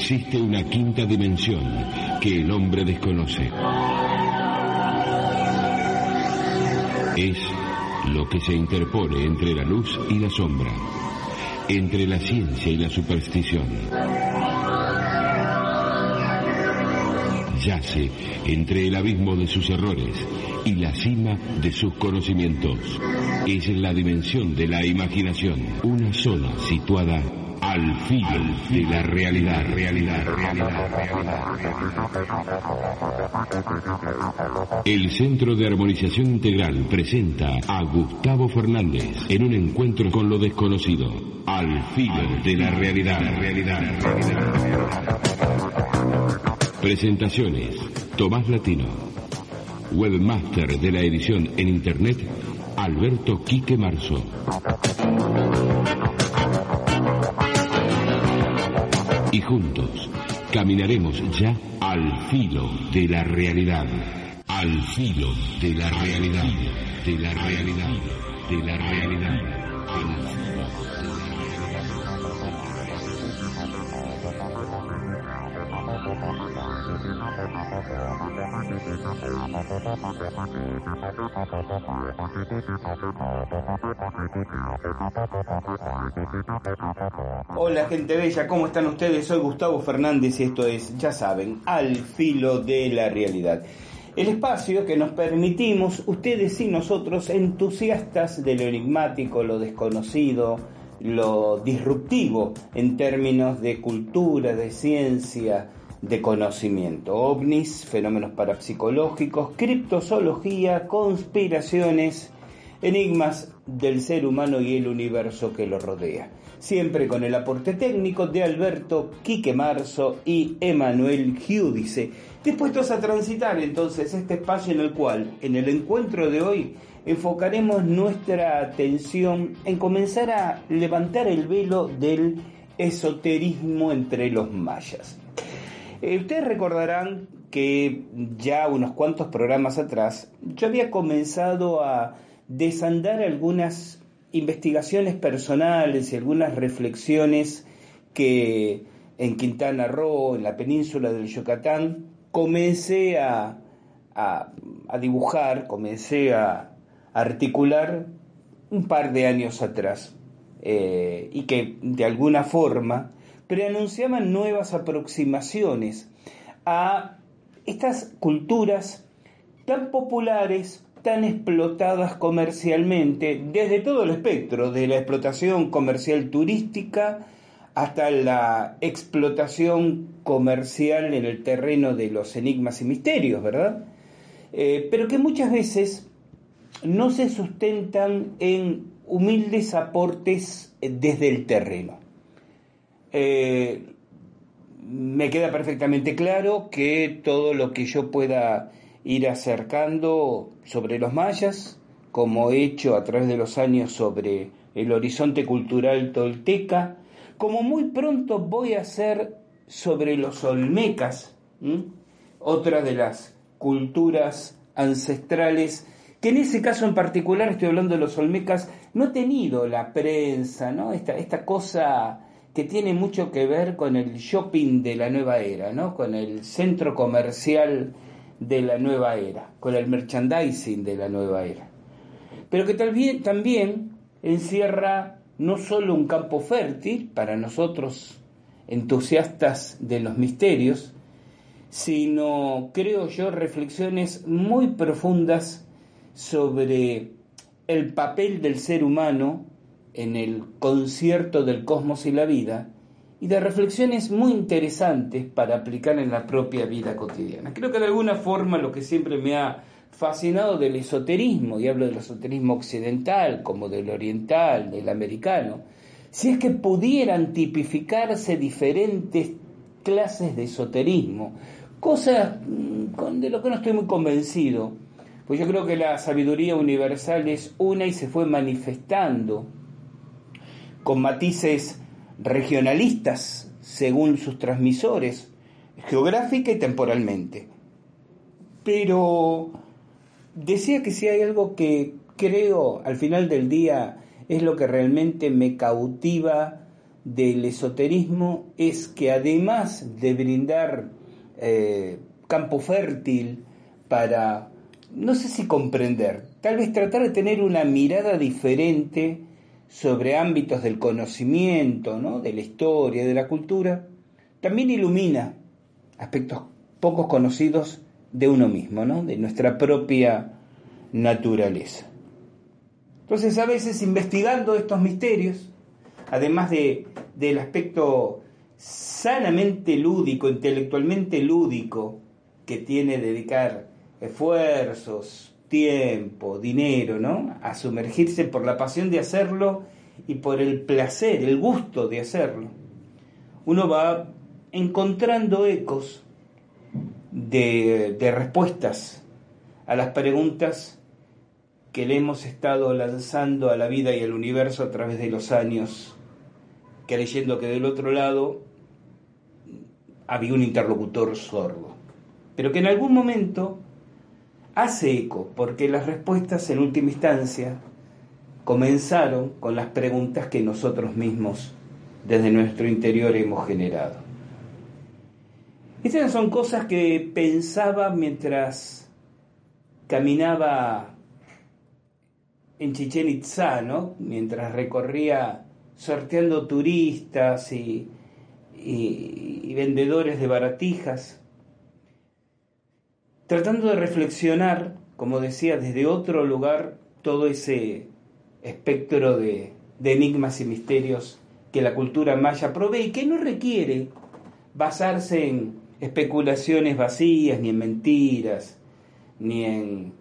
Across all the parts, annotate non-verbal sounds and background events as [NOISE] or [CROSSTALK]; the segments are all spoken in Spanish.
Existe una quinta dimensión que el hombre desconoce. Es lo que se interpone entre la luz y la sombra, entre la ciencia y la superstición. Yace entre el abismo de sus errores y la cima de sus conocimientos. Es la dimensión de la imaginación, una zona situada al filo de la realidad, realidad, realidad, realidad. El Centro de Armonización Integral presenta a Gustavo Fernández en un encuentro con lo desconocido, al filo de la realidad, realidad, realidad. Presentaciones, Tomás Latino. Webmaster de la edición en Internet, Alberto Quique Marzo. Y juntos caminaremos ya al filo de la realidad. Al filo de la realidad. De la realidad. De la realidad. De la Hola gente bella, ¿cómo están ustedes? Soy Gustavo Fernández y esto es, ya saben, al filo de la realidad. El espacio que nos permitimos, ustedes y nosotros, entusiastas de lo enigmático, lo desconocido, lo disruptivo en términos de cultura, de ciencia, de conocimiento. ovnis, fenómenos parapsicológicos, criptozoología, conspiraciones, enigmas del ser humano y el universo que lo rodea. Siempre con el aporte técnico de Alberto Quique Marzo y Emanuel Giudice, dispuestos a transitar entonces este espacio en el cual, en el encuentro de hoy, enfocaremos nuestra atención en comenzar a levantar el velo del esoterismo entre los mayas. Eh, ustedes recordarán que ya unos cuantos programas atrás yo había comenzado a desandar algunas investigaciones personales y algunas reflexiones que en Quintana Roo, en la península del Yucatán, comencé a, a dibujar, comencé a articular un par de años atrás eh, y que de alguna forma preanunciaban nuevas aproximaciones a estas culturas tan populares, tan explotadas comercialmente, desde todo el espectro, de la explotación comercial turística hasta la explotación comercial en el terreno de los enigmas y misterios, ¿verdad? Eh, pero que muchas veces no se sustentan en humildes aportes desde el terreno. Eh, me queda perfectamente claro que todo lo que yo pueda ir acercando sobre los mayas, como he hecho a través de los años sobre el horizonte cultural tolteca, como muy pronto voy a hacer sobre los olmecas, otra de las culturas ancestrales, que en ese caso en particular, estoy hablando de los olmecas, no he tenido la prensa, ¿no? esta, esta cosa que tiene mucho que ver con el shopping de la nueva era, ¿no? con el centro comercial de la nueva era, con el merchandising de la nueva era. Pero que también, también encierra no solo un campo fértil para nosotros entusiastas de los misterios, sino, creo yo, reflexiones muy profundas sobre el papel del ser humano en el concierto del cosmos y la vida y de reflexiones muy interesantes para aplicar en la propia vida cotidiana. Creo que de alguna forma lo que siempre me ha fascinado del esoterismo, y hablo del esoterismo occidental como del oriental, del americano, si es que pudieran tipificarse diferentes clases de esoterismo, cosas mm, de lo que no estoy muy convencido, pues yo creo que la sabiduría universal es una y se fue manifestando con matices regionalistas según sus transmisores, geográfica y temporalmente. Pero decía que si hay algo que creo al final del día es lo que realmente me cautiva del esoterismo es que además de brindar eh, campo fértil para, no sé si comprender, tal vez tratar de tener una mirada diferente sobre ámbitos del conocimiento, ¿no? de la historia, de la cultura, también ilumina aspectos pocos conocidos de uno mismo, ¿no? de nuestra propia naturaleza. Entonces a veces investigando estos misterios, además de, del aspecto sanamente lúdico, intelectualmente lúdico, que tiene dedicar esfuerzos, tiempo, dinero, ¿no? A sumergirse por la pasión de hacerlo y por el placer, el gusto de hacerlo. Uno va encontrando ecos de, de respuestas a las preguntas que le hemos estado lanzando a la vida y al universo a través de los años creyendo que del otro lado había un interlocutor sordo, pero que en algún momento hace eco, porque las respuestas en última instancia comenzaron con las preguntas que nosotros mismos desde nuestro interior hemos generado. Estas son cosas que pensaba mientras caminaba en Chichen Itza, ¿no? mientras recorría sorteando turistas y, vendedores de baratijas, tratando de reflexionar, como decía, desde otro lugar todo ese espectro de, de enigmas y misterios que la cultura maya provee y que no requiere basarse en especulaciones vacías, ni en mentiras, ni en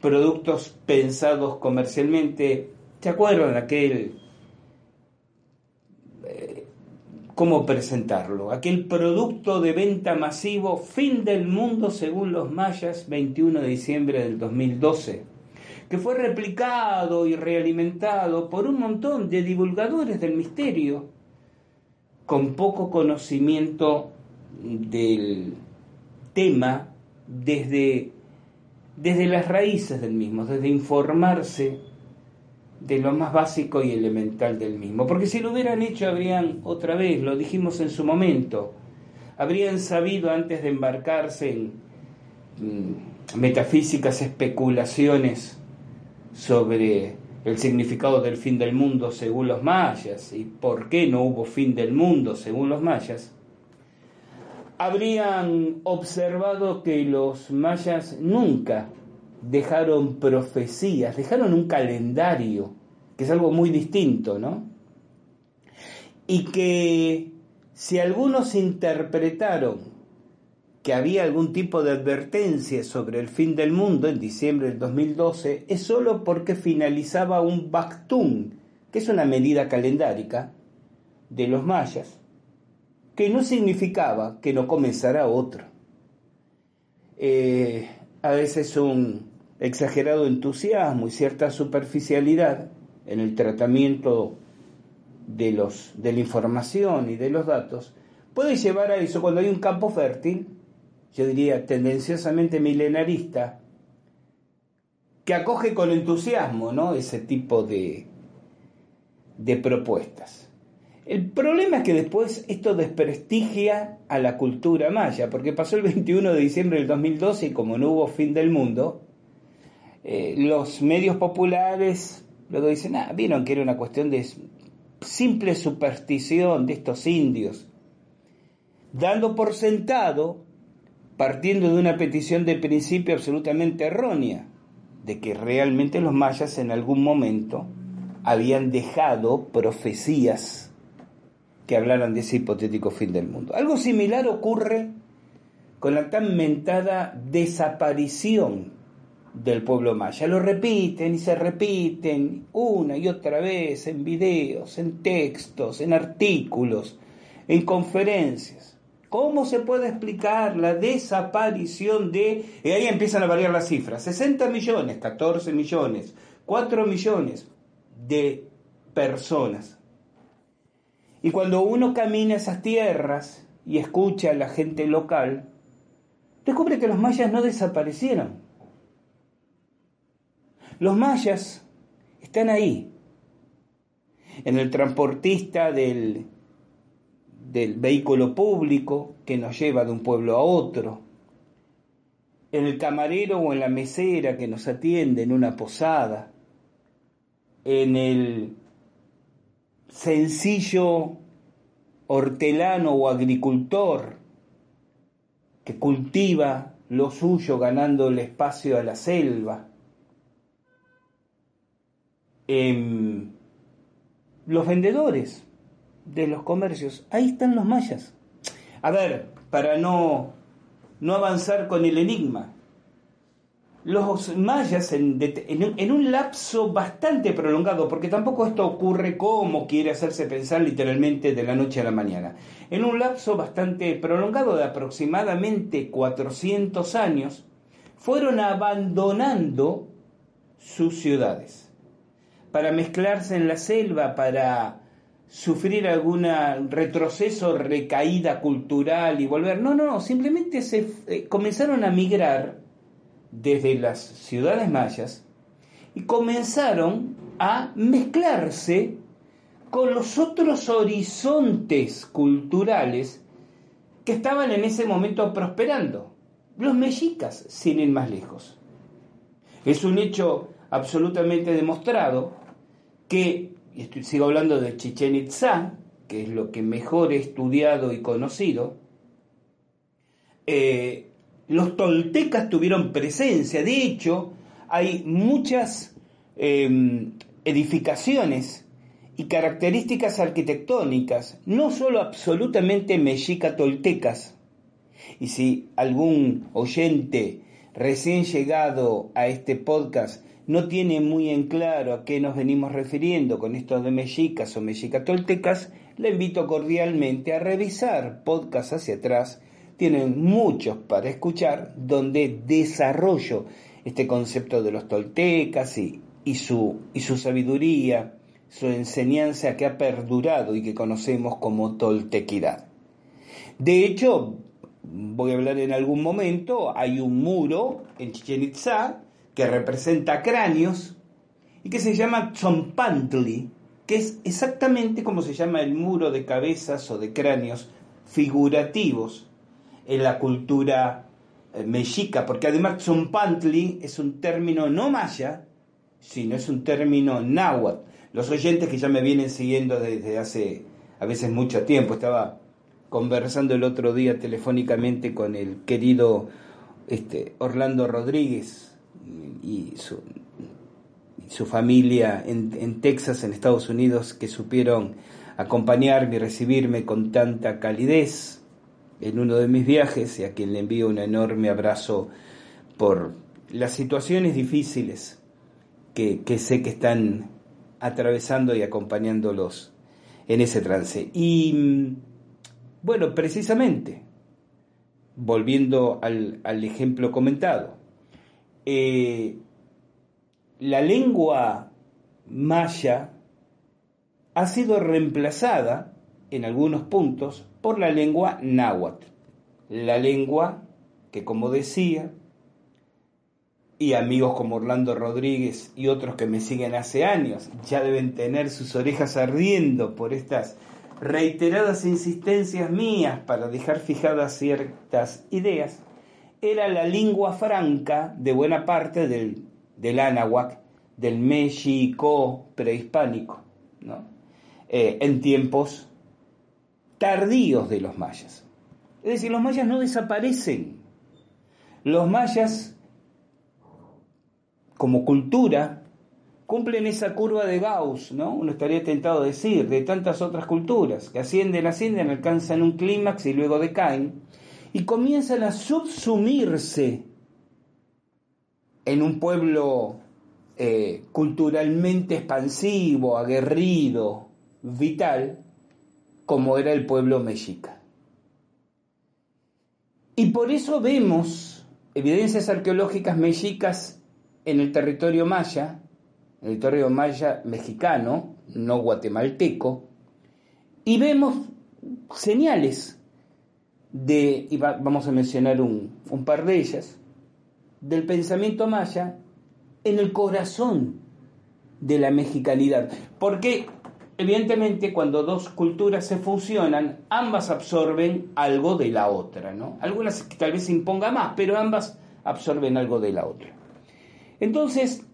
productos pensados comercialmente. ¿Se acuerdan aquel cómo presentarlo. Aquel producto de venta masivo, fin del mundo según los mayas, 21 de diciembre del 2012, que fue replicado y realimentado por un montón de divulgadores del misterio, con poco conocimiento del tema desde, desde las raíces del mismo, desde informarse de lo más básico y elemental del mismo. Porque si lo hubieran hecho, habrían, otra vez, lo dijimos en su momento, habrían sabido antes de embarcarse en mm, metafísicas especulaciones sobre el significado del fin del mundo según los mayas y por qué no hubo fin del mundo según los mayas, habrían observado que los mayas nunca dejaron profecías, dejaron un calendario, que es algo muy distinto, ¿no? Y que si algunos interpretaron que había algún tipo de advertencia sobre el fin del mundo en diciembre del 2012, es solo porque finalizaba un Bactún, que es una medida calendárica de los mayas, que no significaba que no comenzara otro. Eh, a veces un exagerado entusiasmo y cierta superficialidad en el tratamiento de, los, de la información y de los datos, puede llevar a eso cuando hay un campo fértil, yo diría tendenciosamente milenarista, que acoge con entusiasmo ¿no? ese tipo de, de propuestas. El problema es que después esto desprestigia a la cultura maya, porque pasó el 21 de diciembre del 2012 y como no hubo fin del mundo, eh, los medios populares luego dicen, ah, vieron que era una cuestión de simple superstición de estos indios, dando por sentado, partiendo de una petición de principio absolutamente errónea, de que realmente los mayas en algún momento habían dejado profecías que hablaran de ese hipotético fin del mundo. Algo similar ocurre con la tan mentada desaparición del pueblo maya. Lo repiten y se repiten una y otra vez en videos, en textos, en artículos, en conferencias. ¿Cómo se puede explicar la desaparición de... Y ahí empiezan a variar las cifras. 60 millones, 14 millones, 4 millones de personas y cuando uno camina esas tierras y escucha a la gente local, descubre que los mayas no desaparecieron. Los mayas están ahí, en el transportista del vehículo público que nos lleva de un pueblo a otro, en el camarero o en la mesera que nos atiende en una posada, en el sencillo hortelano o agricultor que cultiva lo suyo ganando el espacio a la selva, en los vendedores de los comercios, ahí están los mayas. A ver, para no, no avanzar con el enigma, los mayas en, en, un lapso bastante prolongado, porque tampoco esto ocurre como quiere hacerse pensar literalmente de la noche a la mañana, en un lapso bastante prolongado de aproximadamente 400 años, fueron abandonando sus ciudades para mezclarse en la selva, para sufrir algún retroceso, recaída cultural y volver. No, no, simplemente se eh, comenzaron a migrar desde las ciudades mayas y comenzaron a mezclarse con los otros horizontes culturales que estaban en ese momento prosperando. Los mexicas, sin ir más lejos. Es un hecho absolutamente demostrado que, y sigo hablando de Chichen Itza, que es lo que mejor he estudiado y conocido, eh, los toltecas tuvieron presencia. De hecho, hay muchas em, edificaciones y características arquitectónicas, no solo absolutamente mexica-toltecas. Y si algún oyente recién llegado a este podcast no tiene muy en claro a qué nos venimos refiriendo con esto de mexicas o mexica-toltecas, le invito cordialmente a revisar podcasts hacia atrás tienen muchos para escuchar donde desarrollo este concepto de los toltecas y, su, y su sabiduría, su enseñanza que ha perdurado y que conocemos como toltequidad. De hecho, voy a hablar en algún momento, hay un muro en Chichen Itza que representa cráneos y que se llama Tzompantli, que es exactamente como se llama el muro de cabezas o de cráneos figurativos en la cultura eh, mexica, porque además Tzompantli es un término no maya, sino es un término náhuatl. Los oyentes que ya me vienen siguiendo desde hace a veces mucho tiempo, estaba conversando el otro día telefónicamente con el querido este, Orlando Rodríguez y su, familia en, en, Texas, en Estados Unidos, que supieron acompañarme y recibirme con tanta calidez en uno de mis viajes y a quien le envío un enorme abrazo por las situaciones difíciles que, sé que están atravesando y acompañándolos en ese trance. Y bueno, precisamente, volviendo al, ejemplo comentado, eh, la lengua maya ha sido reemplazada en algunos puntos por la lengua náhuatl, la lengua que como decía, y amigos como Orlando Rodríguez y otros que me siguen hace años ya deben tener sus orejas ardiendo por estas reiteradas insistencias mías para dejar fijadas ciertas ideas, era la lengua franca de buena parte del, del Anahuac, del México prehispánico, ¿no? Eh, en tiempos tardíos de los mayas. Es decir, los mayas no desaparecen. Los mayas, como cultura, cumplen esa curva de Gauss, ¿no? Uno estaría tentado a decir, de tantas otras culturas, que ascienden, ascienden, alcanzan un clímax y luego decaen, y comienzan a subsumirse en un pueblo eh, culturalmente expansivo, aguerrido, vital, como era el pueblo mexica. Y por eso vemos evidencias arqueológicas mexicas en el territorio maya, en el territorio maya mexicano, no guatemalteco, y vemos señales de, y vamos a mencionar un, un par de ellas, del pensamiento maya en el corazón de la mexicanidad. Porque evidentemente cuando dos culturas se fusionan, ambas absorben algo de la otra, ¿no? Algunas tal vez se imponga más, pero ambas absorben algo de la otra. Entonces,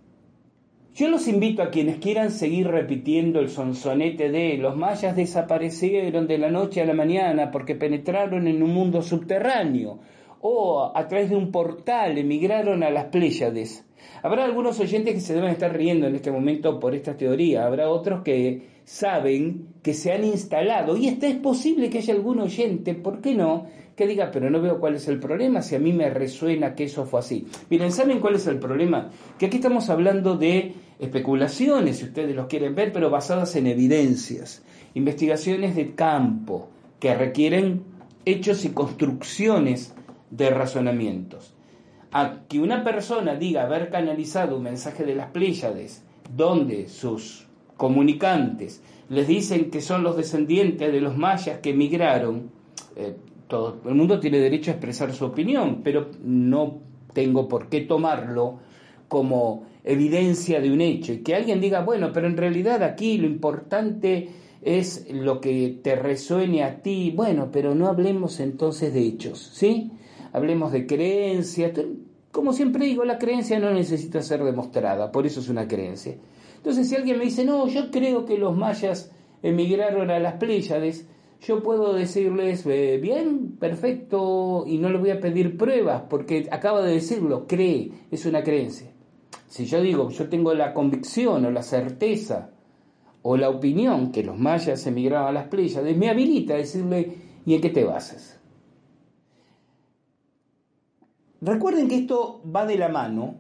yo los invito a quienes quieran seguir repitiendo el sonsonete de los mayas desaparecieron de la noche a la mañana porque penetraron en un mundo subterráneo o a través de un portal emigraron a las Pléyades. Habrá algunos oyentes que se deben estar riendo en este momento por esta teoría, habrá otros que saben que se han instalado y esta es posible que haya algún oyente, ¿por qué no?, que diga, pero no veo cuál es el problema, si a mí me resuena que eso fue así. Miren, ¿saben cuál es el problema? Que aquí estamos hablando de especulaciones, si ustedes los quieren ver, pero basadas en evidencias, investigaciones de campo, que requieren hechos y construcciones de razonamientos. A que una persona diga haber canalizado un mensaje de las Pléyades, donde sus comunicantes les dicen que son los descendientes de los mayas que emigraron, eh, todo el mundo tiene derecho a expresar su opinión, pero no tengo por qué tomarlo como evidencia de un hecho. Y que alguien diga, bueno, pero en realidad aquí lo importante es lo que te resuene a ti. Bueno, pero no hablemos entonces de hechos, ¿sí? Hablemos de creencias. Como siempre digo, la creencia no necesita ser demostrada, por eso es una creencia. Entonces, si alguien me dice, no, yo creo que los mayas emigraron a las Pléyades, yo puedo decirles, eh, bien, perfecto, y no le voy a pedir pruebas, porque acaba de decirlo, cree, es una creencia. Si yo digo, yo tengo la convicción o la certeza o la opinión que los mayas emigraron a las Pléyades, me habilita a decirle, ¿y en qué te basas? Recuerden que esto va de la mano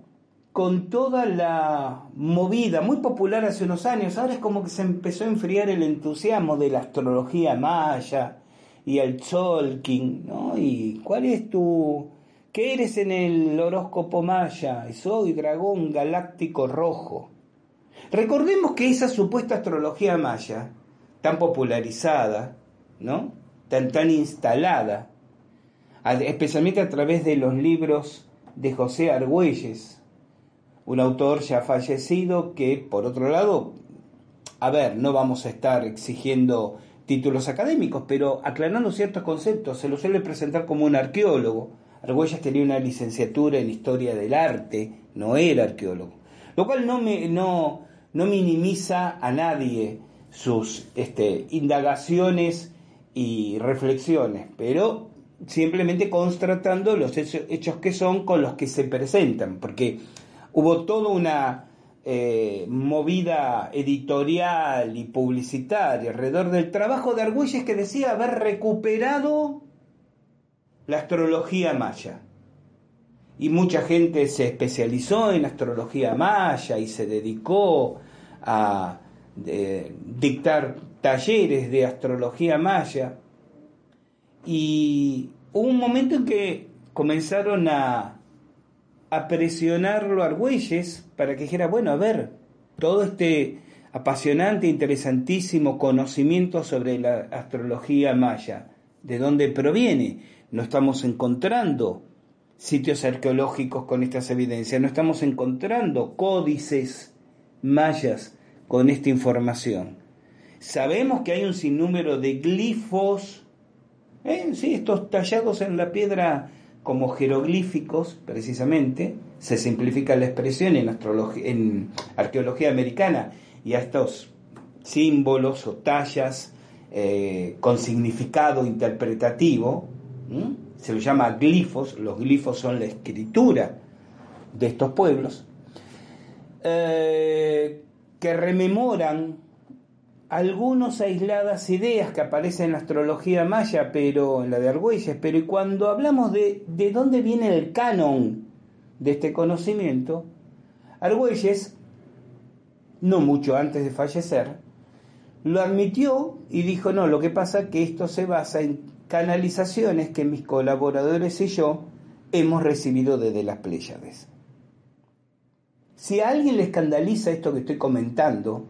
con toda la movida muy popular hace unos años, ahora es como que se empezó a enfriar el entusiasmo de la astrología maya y el Tzolkin, ¿no? ¿Y cuál es tu... ¿Qué eres en el horóscopo maya? Soy dragón galáctico rojo. Recordemos que esa supuesta astrología maya, tan popularizada, ¿no? Tan, tan instalada, especialmente a través de los libros de José Argüelles, un autor ya fallecido que, por otro lado, a ver, no vamos a estar exigiendo títulos académicos, pero aclarando ciertos conceptos, se lo suele presentar como un arqueólogo. Argüelles tenía una licenciatura en historia del arte, no era arqueólogo, lo cual no, me, no, no minimiza a nadie sus este, indagaciones y reflexiones, pero simplemente constatando los hechos que son con los que se presentan, porque hubo toda una eh, movida editorial y publicitaria alrededor del trabajo de Argüelles que decía haber recuperado la astrología maya. Y mucha gente se especializó en astrología maya y se dedicó a dictar talleres de astrología maya. Y hubo un momento en que comenzaron a a presionarlo a Argüelles para que dijera, bueno, a ver, todo este apasionante, interesantísimo conocimiento sobre la astrología maya, ¿de dónde proviene? No estamos encontrando sitios arqueológicos con estas evidencias, no estamos encontrando códices mayas con esta información. Sabemos que hay un sinnúmero de glifos, ¿eh? sí, estos tallados en la piedra como jeroglíficos, precisamente, se simplifica la expresión en, en arqueología americana, y a estos símbolos o tallas eh, con significado interpretativo, se los llama glifos, los glifos son la escritura de estos pueblos, eh, que rememoran algunas aisladas ideas que aparecen en la astrología maya, pero en la de Argüelles, pero cuando hablamos de, de dónde viene el canon de este conocimiento, Argüelles, no mucho antes de fallecer, lo admitió y dijo, no, lo que pasa es que esto se basa en canalizaciones que mis colaboradores y yo hemos recibido desde las Pléyades. Si a alguien le escandaliza esto que estoy comentando,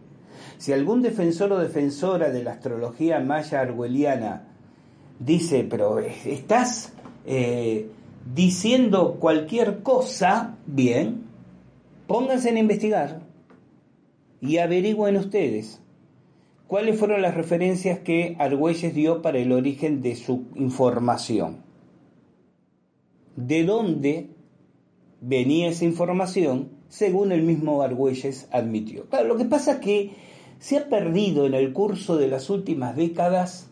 si algún defensor o defensora de la astrología maya argüeliana dice, pero estás eh, diciendo cualquier cosa, bien, pónganse a investigar y averigüen ustedes cuáles fueron las referencias que Argüelles dio para el origen de su información. ¿De dónde venía esa información? Según el mismo Argüelles admitió. Lo que pasa es que se ha perdido en el curso de las últimas décadas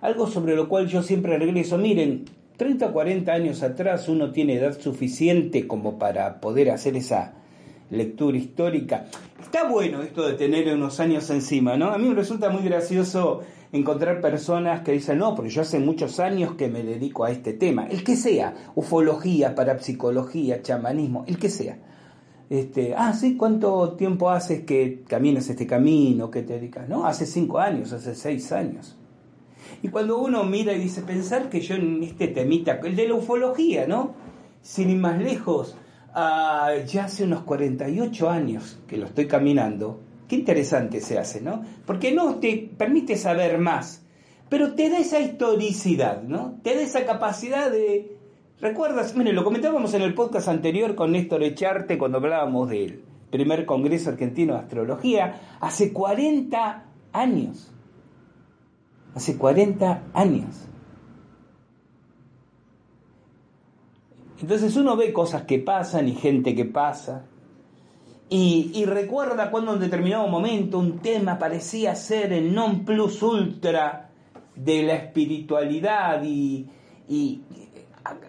algo sobre lo cual yo siempre regreso. Miren, 30 o 40 años atrás uno tiene edad suficiente como para poder hacer esa lectura histórica. Está bueno esto de tener unos años encima, ¿no? A mí me resulta muy gracioso encontrar personas que dicen, no, porque yo hace muchos años que me dedico a este tema, el que sea, ufología, parapsicología, chamanismo, el que sea. Este, ah, sí, ¿cuánto tiempo haces que caminas este camino, que te dedicas? No, hace cinco años, hace seis años. Y cuando uno mira y dice, pensar que yo en este temita, el de la ufología, ¿no? Sin ir más lejos, Ah, ya hace unos 48 años que lo estoy caminando. Qué interesante se hace, ¿no? Porque no te permite saber más, pero te da esa historicidad, ¿no? Te da esa capacidad de... ¿Recuerdas? Mire, lo comentábamos en el podcast anterior con Néstor Echarte cuando hablábamos del primer Congreso Argentino de Astrología, hace 40 años. Hace 40 años. Entonces uno ve cosas que pasan y gente que pasa. Y, recuerda cuando en determinado momento un tema parecía ser el non plus ultra de la espiritualidad y,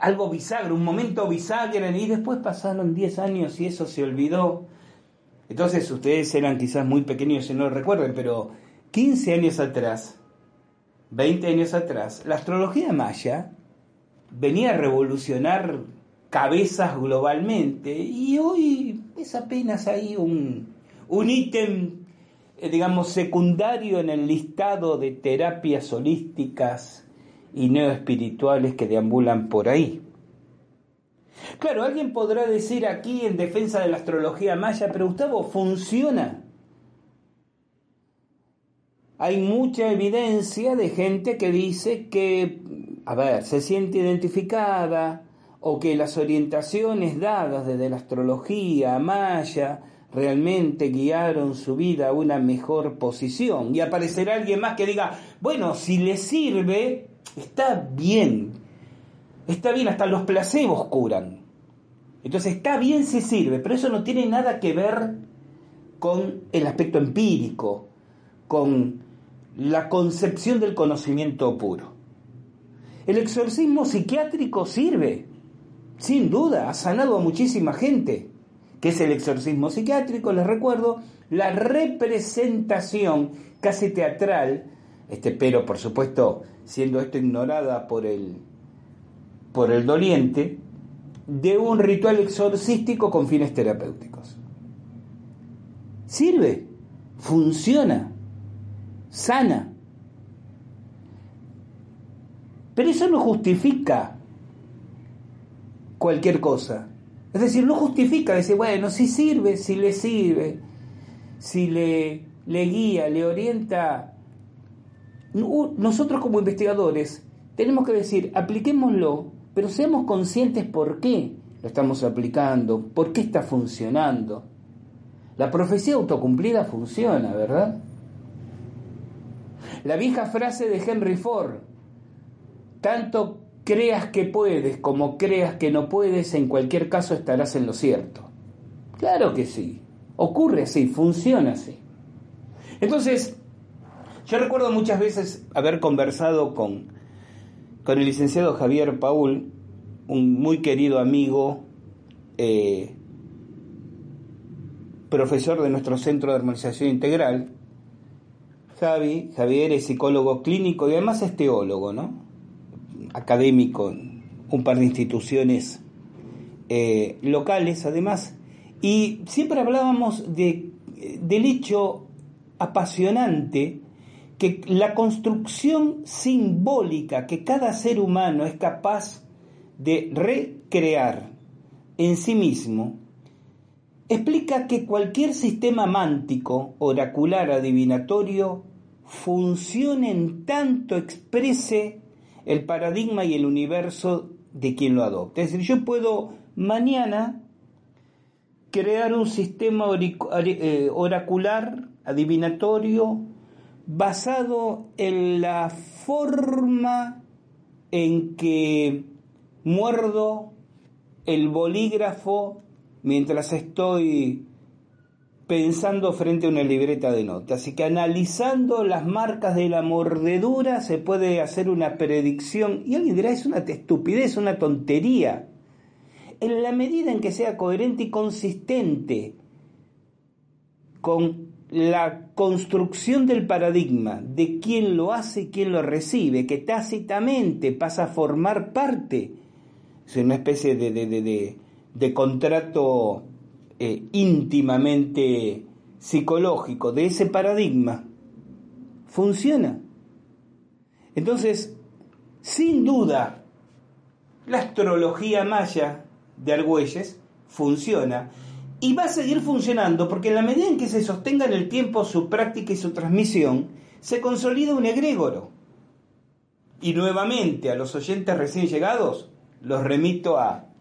algo bisagra, un momento bisagra, y después pasaron 10 años y eso se olvidó. Entonces ustedes eran quizás muy pequeños y no lo recuerden, pero 15 años atrás, 20 años atrás, la astrología maya venía a revolucionar cabezas globalmente y hoy es apenas ahí un, un ítem, eh, digamos, secundario en el listado de terapias holísticas y neoespirituales que deambulan por ahí. Claro, alguien podrá decir aquí en defensa de la astrología maya, pero Gustavo, funciona. Hay mucha evidencia de gente que dice que, a ver, se siente identificada, o que las orientaciones dadas desde la astrología maya realmente guiaron su vida a una mejor posición. Y aparecerá alguien más que diga, bueno, si le sirve, está bien. Está bien, hasta los placebos curan. Entonces está bien si sirve, pero eso no tiene nada que ver con el aspecto empírico, con la concepción del conocimiento puro. El exorcismo psiquiátrico sirve, sin duda, ha sanado a muchísima gente, que es el exorcismo psiquiátrico, les recuerdo, la representación casi teatral, este, pero por supuesto siendo esto ignorada por el, por el doliente, de un ritual exorcístico con fines terapéuticos. Sirve, funciona, sana. Pero eso no justifica cualquier cosa. Es decir, no justifica decir, bueno, si sirve, si le sirve, si le, le guía, le orienta. Nosotros como investigadores tenemos que decir, apliquémoslo, pero seamos conscientes por qué lo estamos aplicando, por qué está funcionando. La profecía autocumplida funciona, ¿verdad? La vieja frase de Henry Ford, tanto creas que puedes como creas que no puedes, en cualquier caso estarás en lo cierto. Claro que sí, ocurre así, funciona así. Entonces, yo recuerdo muchas veces haber conversado con, con el licenciado Javier Paul, un muy querido amigo, eh, profesor de nuestro Centro de Armonización Integral. Javi, Javier es psicólogo clínico y además es teólogo, ¿no? Académico un par de instituciones eh, locales, además, y siempre hablábamos de, del hecho apasionante que la construcción simbólica que cada ser humano es capaz de recrear en sí mismo, explica que cualquier sistema mántico, oracular, adivinatorio, funcione en tanto exprese el paradigma y el universo de quien lo adopte. Es decir, yo puedo mañana crear un sistema eh, oracular, adivinatorio, basado en la forma en que muerdo el bolígrafo mientras estoy pensando frente a una libreta de notas. Así que analizando las marcas de la mordedura se puede hacer una predicción. Y alguien dirá, es una estupidez, una tontería. En la medida en que sea coherente y consistente con la construcción del paradigma de quién lo hace y quién lo recibe, que tácitamente pasa a formar parte, es una especie de, de, de contrato eh, íntimamente psicológico de ese paradigma, funciona. Entonces, sin duda, la astrología maya de Argüelles funciona y va a seguir funcionando porque en la medida en que se sostenga en el tiempo su práctica y su transmisión, se consolida un egregoro. Y nuevamente a los oyentes recién llegados, los remito a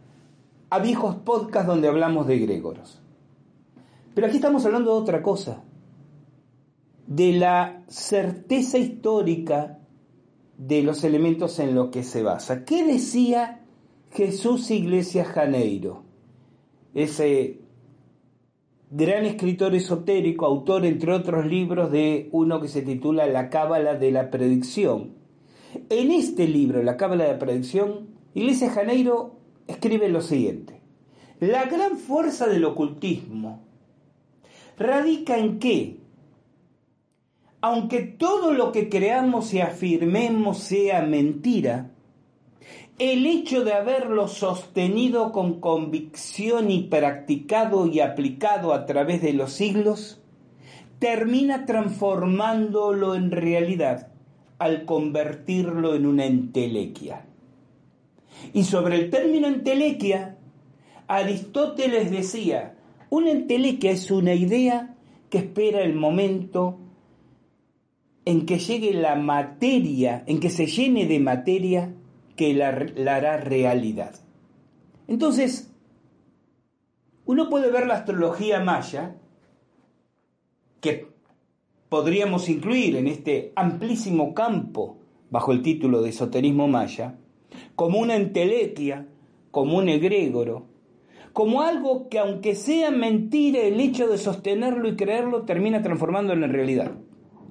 a viejos podcasts donde hablamos de egregoros. Pero aquí estamos hablando de otra cosa, de la certeza histórica de los elementos en los que se basa. ¿Qué decía Jesús Iglesias Janeiro? Ese gran escritor esotérico, autor entre otros libros de uno que se titula La Cábala de la Predicción. En este libro, La Cábala de la Predicción, Iglesias Janeiro escribe lo siguiente. La gran fuerza del ocultismo radica en que, aunque todo lo que creamos y afirmemos sea mentira, el hecho de haberlo sostenido con convicción y practicado y aplicado a través de los siglos, termina transformándolo en realidad al convertirlo en una entelequia. Y sobre el término entelequia, Aristóteles decía, una entelequia es una idea que espera el momento en que llegue la materia, en que se llene de materia que la, la hará realidad. Entonces, uno puede ver la astrología maya, que podríamos incluir en este amplísimo campo bajo el título de esoterismo maya, como una entelequia, como un egregoro, como algo que aunque sea mentira, el hecho de sostenerlo y creerlo termina transformándolo en realidad.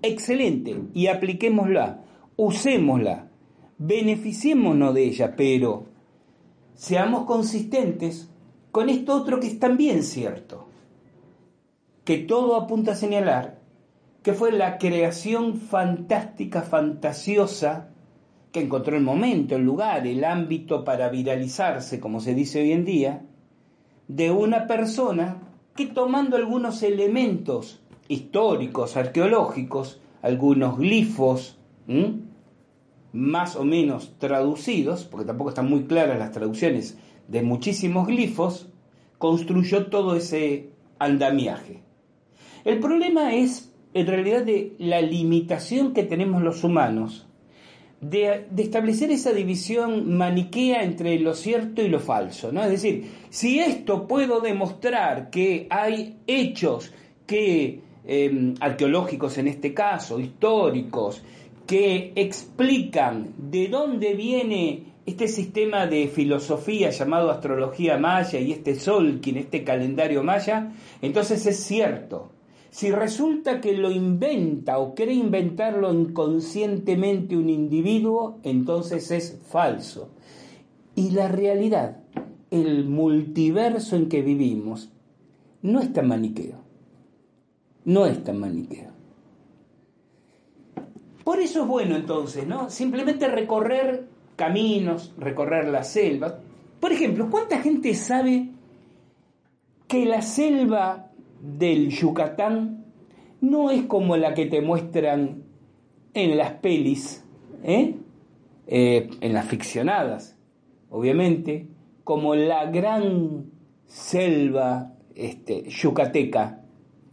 Excelente, y apliquémosla, usémosla, beneficiémonos de ella, pero seamos consistentes con esto otro que es también cierto, que todo apunta a señalar que fue la creación fantástica, fantasiosa, que encontró el momento, el lugar, el ámbito para viralizarse, como se dice hoy en día, de una persona que tomando algunos elementos históricos, arqueológicos, algunos glifos, más o menos traducidos, porque tampoco están muy claras las traducciones de muchísimos glifos, construyó todo ese andamiaje. El problema es en realidad de la limitación que tenemos los humanos de, establecer esa división maniquea entre lo cierto y lo falso. ¿no? Es decir, si esto puedo demostrar que hay hechos que, em, arqueológicos en este caso, históricos, que explican de dónde viene este sistema de filosofía llamado astrología maya y este Solkin, este calendario maya, entonces es cierto. Si resulta que lo inventa o cree inventarlo inconscientemente un individuo, entonces es falso. Y la realidad, el multiverso en que vivimos, no es tan maniqueo. No es tan maniqueo. Por eso es bueno entonces, ¿no? Simplemente recorrer caminos, recorrer la selva. Por ejemplo, ¿cuánta gente sabe que la selva del Yucatán no es como la que te muestran en las pelis, ¿eh? Eh, en las ficcionadas, obviamente, como la gran selva este, yucateca.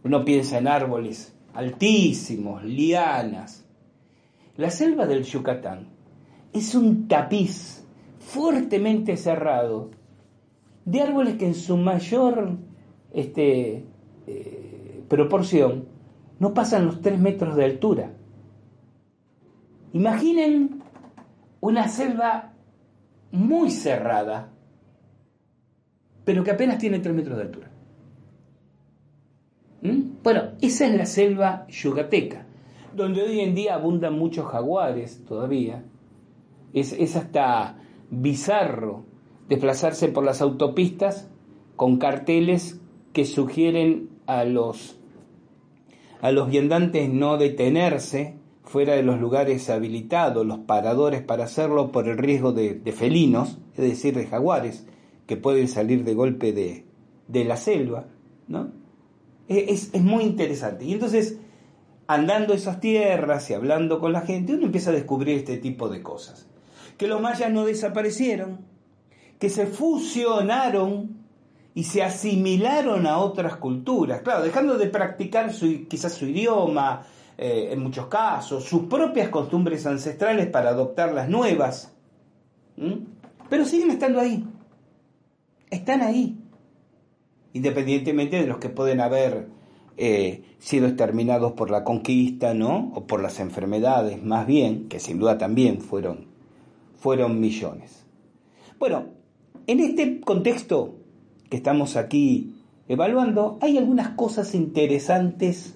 Uno piensa en árboles altísimos, lianas. La selva del Yucatán es un tapiz fuertemente cerrado de árboles que en su mayor este, eh, proporción no pasan los 3 metros de altura. Imaginen una selva muy cerrada, pero que apenas tiene 3 metros de altura. ¿Mm? Bueno, esa es la selva yucateca, donde hoy en día abundan muchos jaguares todavía. Es, es hasta bizarro desplazarse por las autopistas con carteles que sugieren a los, a los viandantes no detenerse fuera de los lugares habilitados, los paradores para hacerlo por el riesgo de, felinos, es decir, de jaguares, que pueden salir de golpe de, de la selva, ¿no? Es, es, muy interesante. Y entonces, andando esas tierras y hablando con la gente, uno empieza a descubrir este tipo de cosas. Que los mayas no desaparecieron, que se fusionaron y se asimilaron a otras culturas, claro, dejando de practicar su, quizás su idioma, eh, en muchos casos, sus propias costumbres ancestrales para adoptar las nuevas, pero siguen estando ahí, están ahí, independientemente de los que pueden haber eh, sido exterminados por la conquista, ¿no? O por las enfermedades, más bien, que sin duda también fueron, fueron millones. Bueno, en este contexto que estamos aquí evaluando, hay algunas cosas interesantes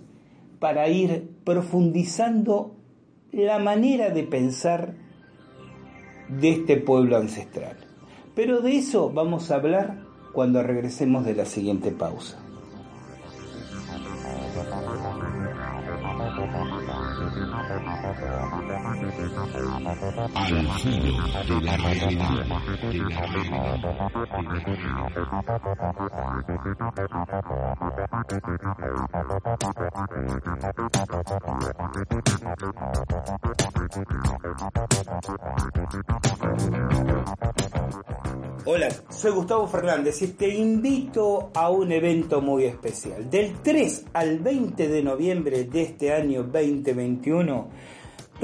para ir profundizando la manera de pensar de este pueblo ancestral. Pero de eso vamos a hablar cuando regresemos de la siguiente pausa. Al filo de la realidad. Hola, soy Gustavo Fernández y te invito a un evento muy especial. Del 3 al 20 de noviembre de este año 2021,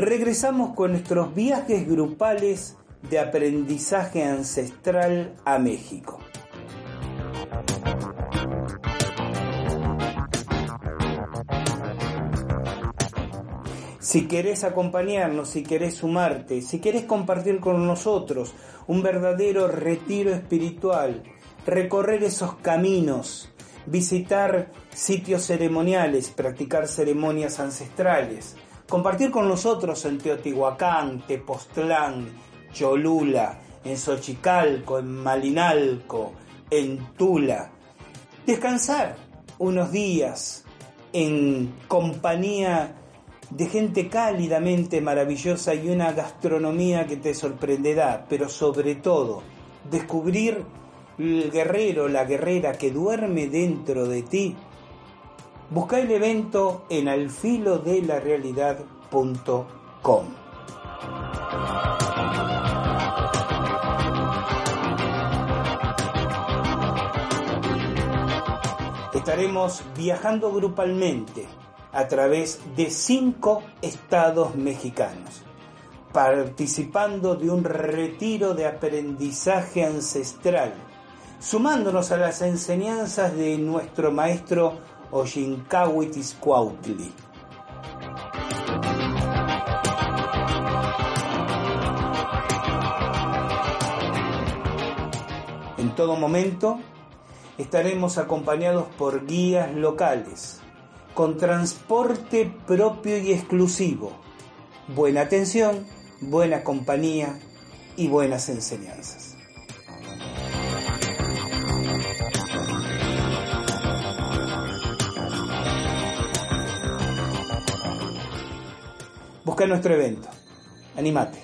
regresamos con nuestros viajes grupales de aprendizaje ancestral a México. Si querés acompañarnos, si querés sumarte, si querés compartir con nosotros un verdadero retiro espiritual, recorrer esos caminos, visitar sitios ceremoniales, practicar ceremonias ancestrales, compartir con nosotros en Teotihuacán, Tepoztlán, Cholula, en Xochicalco, en Malinalco, en Tula. Descansar unos días en compañía de gente cálidamente maravillosa y una gastronomía que te sorprenderá, pero sobre todo descubrir el guerrero, la guerrera que duerme dentro de ti. Busca el evento en alfilodelarealidad.com. Estaremos viajando grupalmente a través de cinco estados mexicanos, participando de un retiro de aprendizaje ancestral, sumándonos a las enseñanzas de nuestro maestro Cuautli. En todo momento estaremos acompañados por guías locales, con transporte propio y exclusivo, buena atención, buena compañía y buenas enseñanzas. Busca nuestro evento, animate,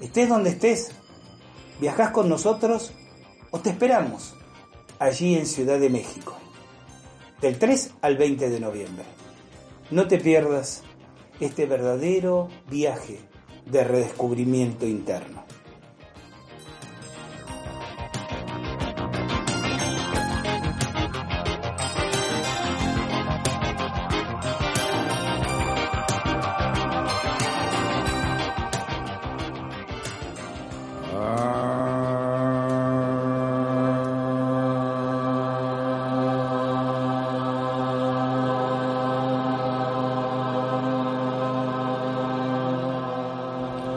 estés donde estés, viajás con nosotros o te esperamos allí en Ciudad de México del 3 al 20 de noviembre. No te pierdas este verdadero viaje de redescubrimiento interno.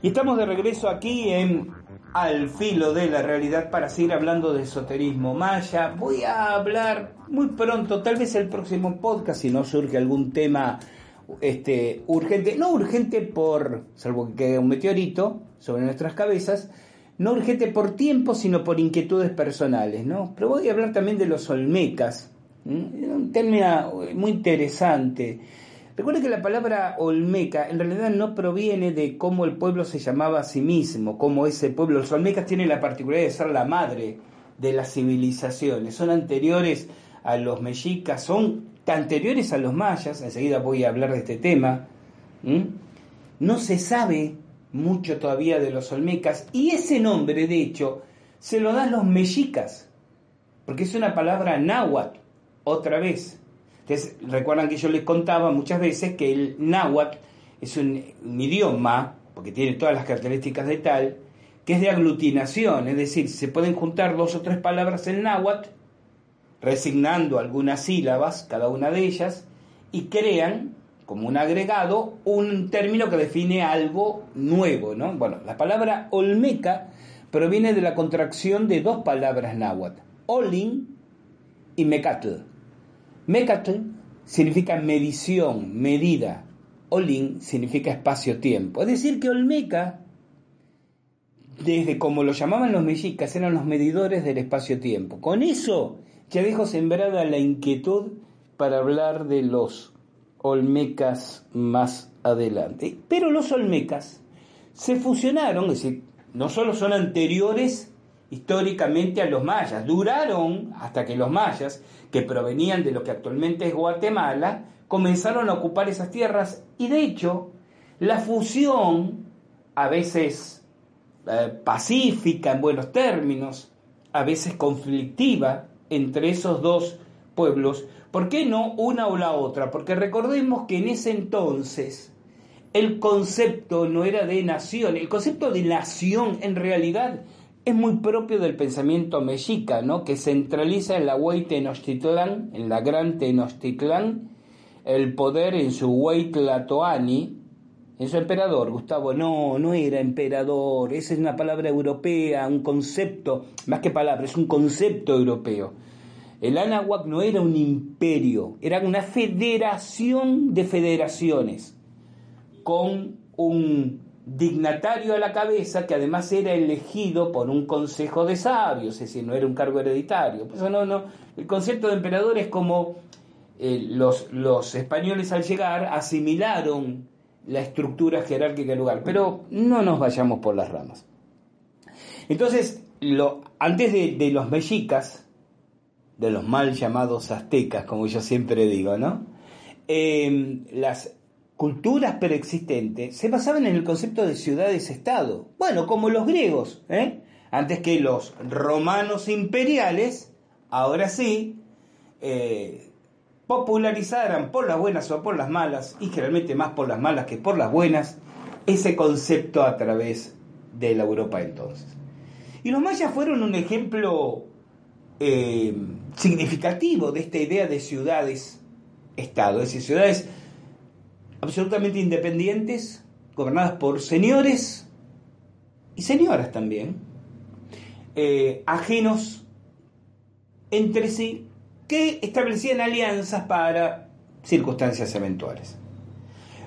Y estamos de regreso aquí en Al filo de la realidad para seguir hablando de esoterismo maya. Voy a hablar muy pronto, tal vez el próximo podcast, si no surge algún tema este, urgente, no urgente por, salvo que quede un meteorito sobre nuestras cabezas, no urgente por tiempo, sino por inquietudes personales, ¿no? Pero voy a hablar también de los olmecas, un tema muy interesante. Recuerden que la palabra olmeca en realidad no proviene de cómo el pueblo se llamaba a sí mismo, cómo ese pueblo. Los olmecas tienen la particularidad de ser la madre de las civilizaciones, son anteriores a los mexicas, son anteriores a los mayas, enseguida voy a hablar de este tema. No se sabe mucho todavía de los olmecas y ese nombre, de hecho, se lo dan los mexicas, porque es una palabra náhuatl, otra vez. Entonces, recuerdan que yo les contaba muchas veces que el náhuatl es un, un idioma, porque tiene todas las características de tal, que es de aglutinación, es decir, se pueden juntar dos o tres palabras en náhuatl, resignando algunas sílabas, cada una de ellas, y crean, como un agregado, un término que define algo nuevo, ¿no? Bueno, la palabra olmeca proviene de la contracción de dos palabras náhuatl, olin y mecatl. Mecatl significa medición, medida. Olin significa espacio-tiempo. Es decir, que Olmeca, desde como lo llamaban los mexicas, eran los medidores del espacio-tiempo. Con eso ya dejo sembrada la inquietud para hablar de los Olmecas más adelante. Pero los Olmecas se fusionaron, es decir, no solo son anteriores históricamente a los mayas, duraron hasta que los mayas, que provenían de lo que actualmente es Guatemala, comenzaron a ocupar esas tierras y de hecho la fusión, a veces eh, pacífica en buenos términos, a veces conflictiva entre esos dos pueblos, ¿por qué no una o la otra? Porque recordemos que en ese entonces el concepto no era de nación, el concepto de nación en realidad es muy propio del pensamiento mexica, ¿no? que centraliza en la Huey Tenochtitlán, en la gran Tenochtitlán, el poder en su Huey Tlatoani, en su emperador. Gustavo, no, no era emperador, esa es una palabra europea, un concepto, más que palabra, es un concepto europeo. El Anahuac no era un imperio, era una federación de federaciones, con un dignatario a la cabeza que además era elegido por un consejo de sabios, es decir, no era un cargo hereditario. Pues no, no, el concepto de emperador es como eh, los, los españoles al llegar asimilaron la estructura jerárquica del lugar, pero no nos vayamos por las ramas. Entonces, lo, antes de, los mexicas, de los mal llamados aztecas, como yo siempre digo, ¿no? Eh, las culturas preexistentes se basaban en el concepto de ciudades-estado. Bueno, como los griegos, ¿eh? antes que los romanos imperiales, ahora sí, eh, popularizaran por las buenas o por las malas, y generalmente más por las malas que por las buenas, ese concepto a través de la Europa entonces. Y los mayas fueron un ejemplo eh, significativo de esta idea de ciudades-estado, es decir, ciudades absolutamente independientes, gobernadas por señores y señoras también, eh, ajenos entre sí, que establecían alianzas para circunstancias eventuales.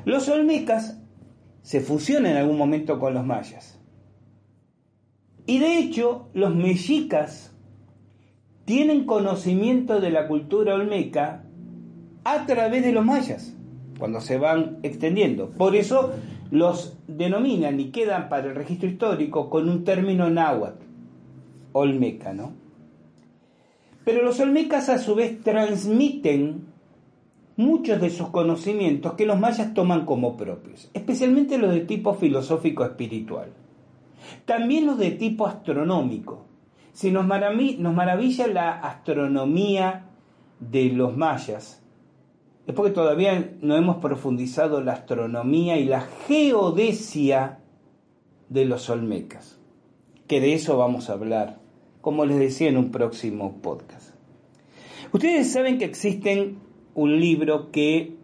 Los olmecas se fusionan en algún momento con los mayas. Y de hecho, los mexicas tienen conocimiento de la cultura olmeca a través de los mayas, cuando se van extendiendo. Por eso los denominan y quedan para el registro histórico con un término náhuatl, olmeca, ¿no? Pero los olmecas a su vez transmiten muchos de sus conocimientos que los mayas toman como propios, especialmente los de tipo filosófico espiritual. También los de tipo astronómico. Si nos, maravilla la astronomía de los mayas, es porque todavía no hemos profundizado la astronomía y la geodesia de los olmecas, que de eso vamos a hablar, como les decía en un próximo podcast. Ustedes saben que existen un libro que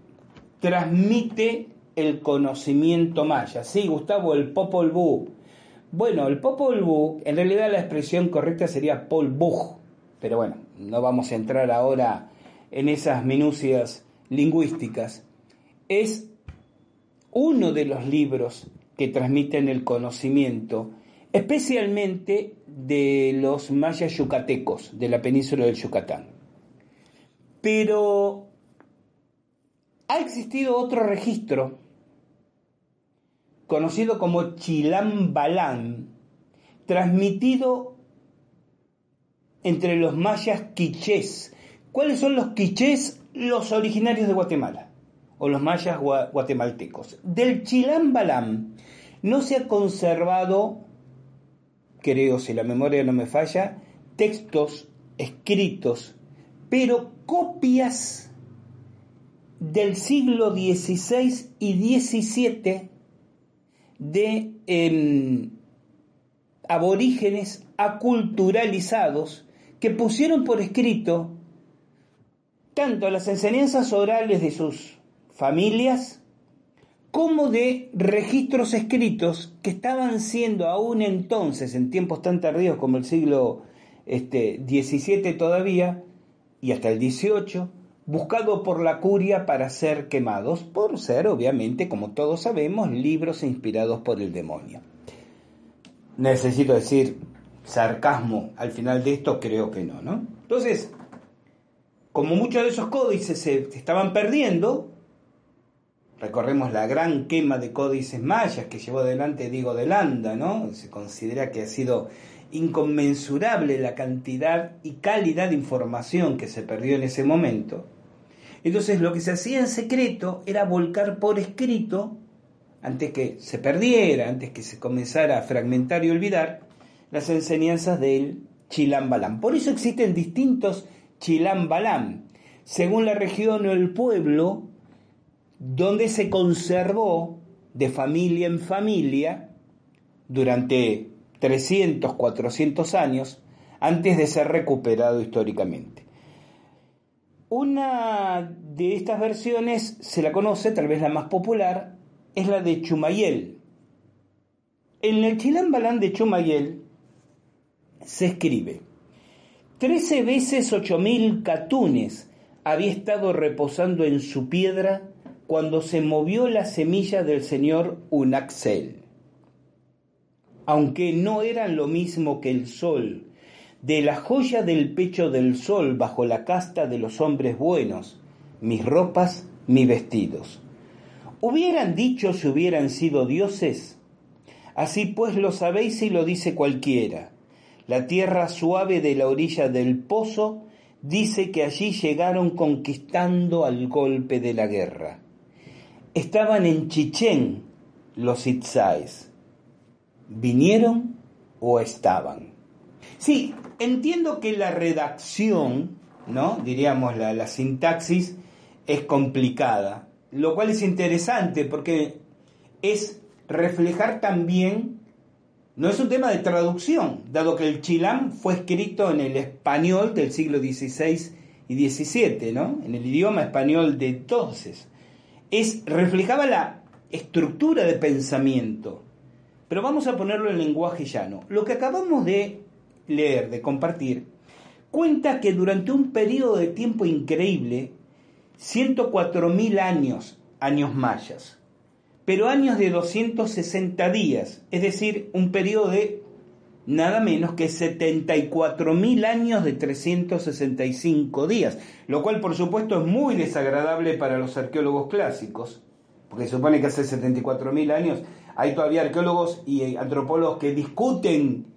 transmite el conocimiento maya. Sí, Gustavo, el Popol Vuh. Bueno, el Popol Vuh, en realidad la expresión correcta sería Pol Vuh, pero bueno, no vamos a entrar ahora en esas minucias lingüísticas. Es uno de los libros que transmiten el conocimiento, especialmente de los mayas yucatecos de la península del Yucatán. Pero ha existido otro registro conocido como Chilambalán, transmitido entre los mayas quichés. ¿Cuáles son los quichés? Los originarios de Guatemala, o los mayas guatemaltecos. Del Chilambalán no se ha conservado, creo si la memoria no me falla, textos escritos, pero copias del siglo XVI y XVII de em, aborígenes aculturalizados que pusieron por escrito tanto las enseñanzas orales de sus familias como de registros escritos que estaban siendo aún entonces, en tiempos tan tardíos como el siglo este, XVII todavía, y hasta el XVIII, buscado por la curia para ser quemados, por ser, obviamente, como todos sabemos, libros inspirados por el demonio. Necesito decir sarcasmo al final de esto, creo que no, ¿no? Entonces, como muchos de esos códices se estaban perdiendo, recorremos la gran quema de códices mayas que llevó adelante Diego de Landa, ¿no? Se considera que ha sido inconmensurable la cantidad y calidad de información que se perdió en ese momento. Entonces lo que se hacía en secreto era volcar por escrito, antes que se perdiera, antes que se comenzara a fragmentar y olvidar, las enseñanzas del Chilambalam. Por eso existen distintos Chilambalam, según la región o el pueblo donde se conservó de familia en familia durante 300, 400 años antes de ser recuperado históricamente. Una de estas versiones se la conoce, tal vez la más popular, es la de Chumayel. En el Chilambalán de Chumayel se escribe, trece veces ocho mil catunes había estado reposando en su piedra cuando se movió la semilla del señor Unaxel. Aunque no eran lo mismo que el sol, de la joya del pecho del sol bajo la casta de los hombres buenos, mis ropas, mis vestidos. ¿Hubieran dicho si hubieran sido dioses? Así pues lo sabéis y lo dice cualquiera. La tierra suave de la orilla del pozo dice que allí llegaron conquistando al golpe de la guerra. Estaban en Chichén los Itzáes. ¿Vinieron o estaban? Sí, entiendo que la redacción, ¿no? Diríamos la, la sintaxis, es complicada, lo cual es interesante porque es reflejar también, no es un tema de traducción, dado que el chilán fue escrito en el español del siglo XVI y XVII, ¿no? En el idioma español de entonces. Es, reflejaba la estructura de pensamiento. Pero vamos a ponerlo en lenguaje llano. Lo que acabamos de leer, de compartir, cuenta que durante un periodo de tiempo increíble, 104.000 años, años mayas, pero años de 260 días, es decir, un periodo de nada menos que 74.000 años de 365 días, lo cual por supuesto es muy desagradable para los arqueólogos clásicos, porque se supone que hace 74.000 años hay todavía arqueólogos y antropólogos que discuten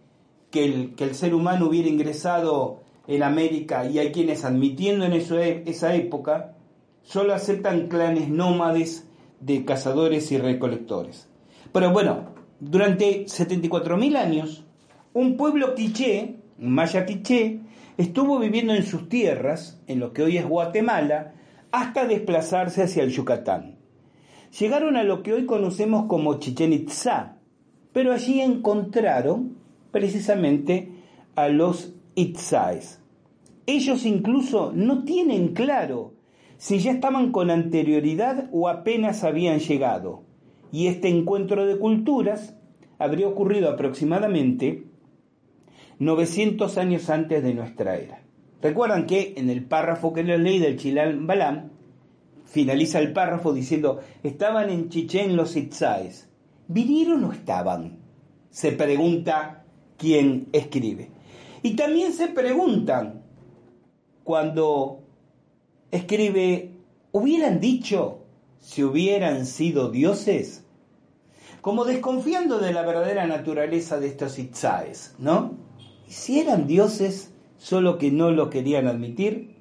que el, que el ser humano hubiera ingresado en América y hay quienes admitiendo en esa época solo aceptan clanes nómades de cazadores y recolectores. Pero bueno, durante 74.000 años, un pueblo quiché, maya quiché, estuvo viviendo en sus tierras, en lo que hoy es Guatemala, hasta desplazarse hacia el Yucatán. Llegaron a lo que hoy conocemos como Chichen Itzá, pero allí encontraron precisamente a los Itzáes. Ellos incluso no tienen claro si ya estaban con anterioridad o apenas habían llegado. Y este encuentro de culturas habría ocurrido aproximadamente 900 años antes de nuestra era. Recuerdan que en el párrafo que les leí del Chilán Balam, finaliza el párrafo diciendo, estaban en Chichén los Itzáes. ¿Vinieron o estaban? Se pregunta quien escribe. Y también se preguntan cuando escribe, hubieran dicho si hubieran sido dioses, como desconfiando de la verdadera naturaleza de estos Itzaes, ¿no? ¿Y si eran dioses, solo que no lo querían admitir?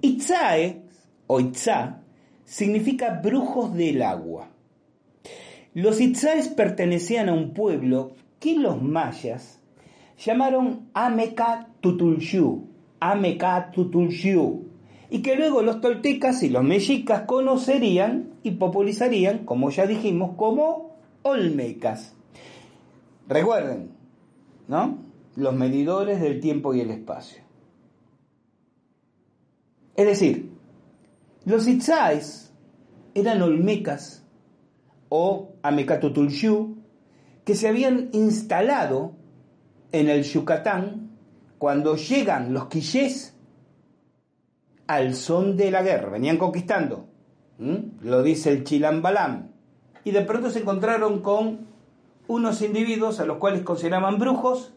Itzae, o Itzá, significa brujos del agua. Los Itzaes pertenecían a un pueblo que los mayas llamaron Ameca Tutulxú, Ameca Tutulxú, y que luego los toltecas y los mexicas conocerían y popularizarían, como ya dijimos, como olmecas. Recuerden, ¿no? Los medidores del tiempo y el espacio. Es decir, los Itzáes eran olmecas o Amecatutulxú que se habían instalado en el Yucatán cuando llegan los quillés al son de la guerra, venían conquistando, lo dice el Chilán Balam, y de pronto se encontraron con unos individuos a los cuales consideraban brujos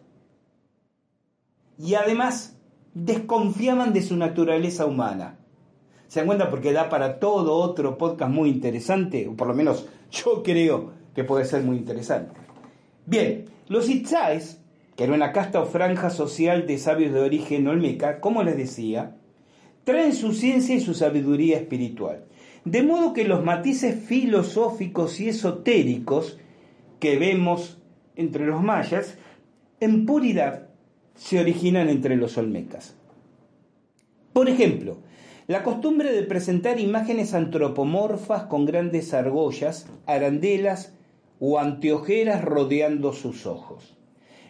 y además desconfiaban de su naturaleza humana. ¿Se dan cuenta? Porque da para todo otro podcast muy interesante, o por lo menos yo creo que puede ser muy interesante. Bien, los Itzáes, que era una casta o franja social de sabios de origen olmeca, como les decía, traen su ciencia y su sabiduría espiritual. De modo que los matices filosóficos y esotéricos que vemos entre los mayas, en puridad se originan entre los olmecas. Por ejemplo, la costumbre de presentar imágenes antropomorfas con grandes argollas, arandelas o anteojeras rodeando sus ojos.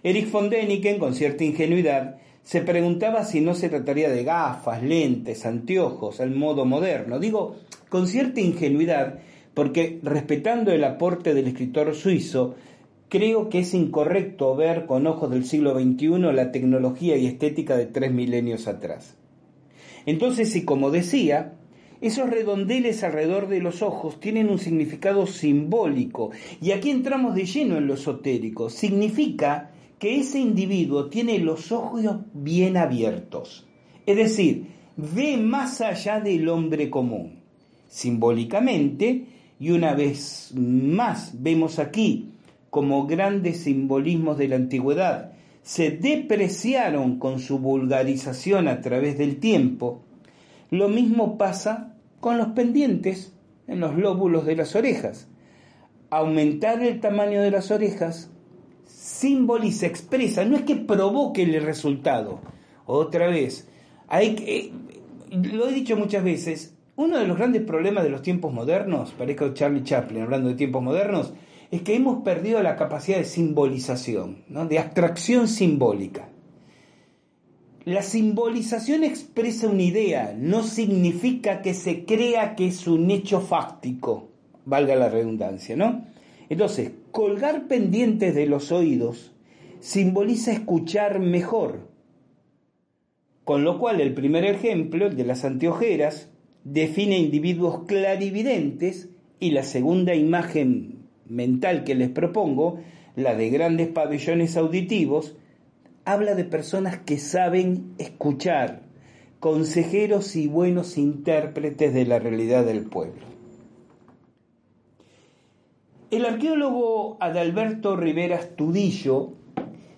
Erich von Däniken, con cierta ingenuidad, se preguntaba si no se trataría de gafas, lentes, anteojos, al modo moderno. Digo, con cierta ingenuidad, porque respetando el aporte del escritor suizo, creo que es incorrecto ver con ojos del siglo XXI la tecnología y estética de tres milenios atrás. Entonces, si como decía, esos redondeles alrededor de los ojos tienen un significado simbólico, y aquí entramos de lleno en lo esotérico, significa que ese individuo tiene los ojos bien abiertos, es decir, ve más allá del hombre común. Simbólicamente, y una vez más vemos aquí como grandes simbolismos de la antigüedad se depreciaron con su vulgarización a través del tiempo, lo mismo pasa con los pendientes en los lóbulos de las orejas. Aumentar el tamaño de las orejas simboliza, expresa, no es que provoque el resultado. Otra vez, hay que, lo he dicho muchas veces, uno de los grandes problemas de los tiempos modernos, parezco Charlie Chaplin hablando de tiempos modernos, es que hemos perdido la capacidad de simbolización, de abstracción simbólica. La simbolización expresa una idea, no significa que se crea que es un hecho fáctico, valga la redundancia, ¿no? Entonces, colgar pendientes de los oídos simboliza escuchar mejor. Con lo cual, el primer ejemplo, el de las anteojeras, define individuos clarividentes y la segunda imagen mental que les propongo la de grandes pabellones auditivos, habla de personas que saben escuchar, consejeros y buenos intérpretes de la realidad del pueblo. El arqueólogo Adalberto Rivera Tudillo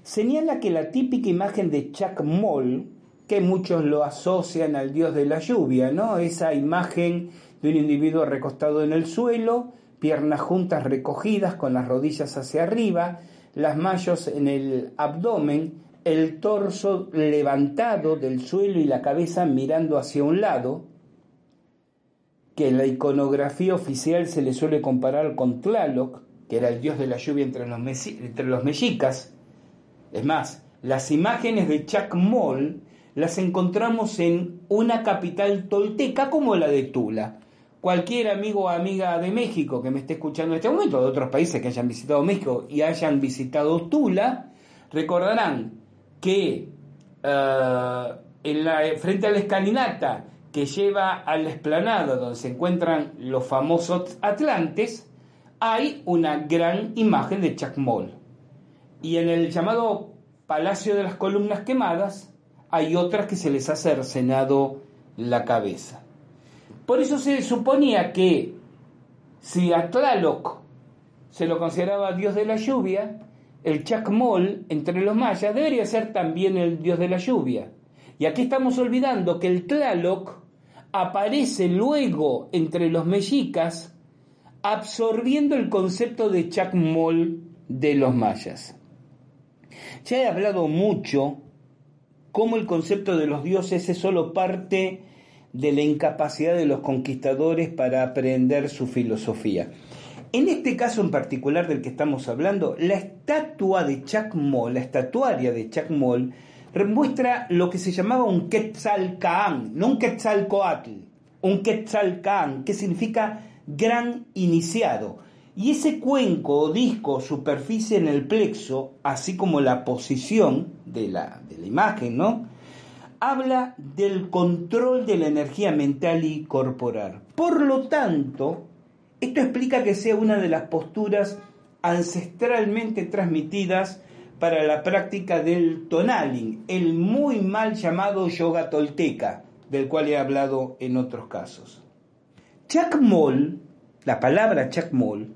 señala que la típica imagen de Chuck Moll, que muchos lo asocian al dios de la lluvia, ¿no? Esa imagen de un individuo recostado en el suelo, piernas juntas recogidas con las rodillas hacia arriba, las mallos en el abdomen, el torso levantado del suelo y la cabeza mirando hacia un lado, que en la iconografía oficial se le suele comparar con Tlaloc, que era el dios de la lluvia entre los, entre los mexicas. Es más, las imágenes de Chacmol las encontramos en una capital tolteca como la de Tula. Cualquier amigo o amiga de México que me esté escuchando en este momento, de otros países que hayan visitado México y hayan visitado Tula, recordarán que eh, en la, frente a la escalinata que lleva a la donde se encuentran los famosos atlantes, hay una gran imagen de Chacmol. Y en el llamado Palacio de las Columnas Quemadas hay otras que se les ha cercenado la cabeza. Por eso se suponía que si a Tlaloc se lo consideraba dios de la lluvia, el Chacmol entre los mayas debería ser también el dios de la lluvia. Y aquí estamos olvidando que el Tlaloc aparece luego entre los mexicas absorbiendo el concepto de Chacmol de los mayas. Ya he hablado mucho cómo el concepto de los dioses es solo parte de la incapacidad de los conquistadores para aprender su filosofía. En este caso en particular del que estamos hablando, la estatua de Chacmol, la estatuaria de Chacmol, muestra lo que se llamaba un Quetzalcaán, no un Quetzalcoatl, un Quetzalcaán, que significa gran iniciado. Y ese cuenco o disco, superficie en el plexo, así como la posición de la, de la imagen, ¿no? Habla del control de la energía mental y corporal. Por lo tanto, esto explica que sea una de las posturas ancestralmente transmitidas para la práctica del tonaling, el muy mal llamado yoga tolteca, del cual he hablado en otros casos. Chacmol, la palabra chacmol,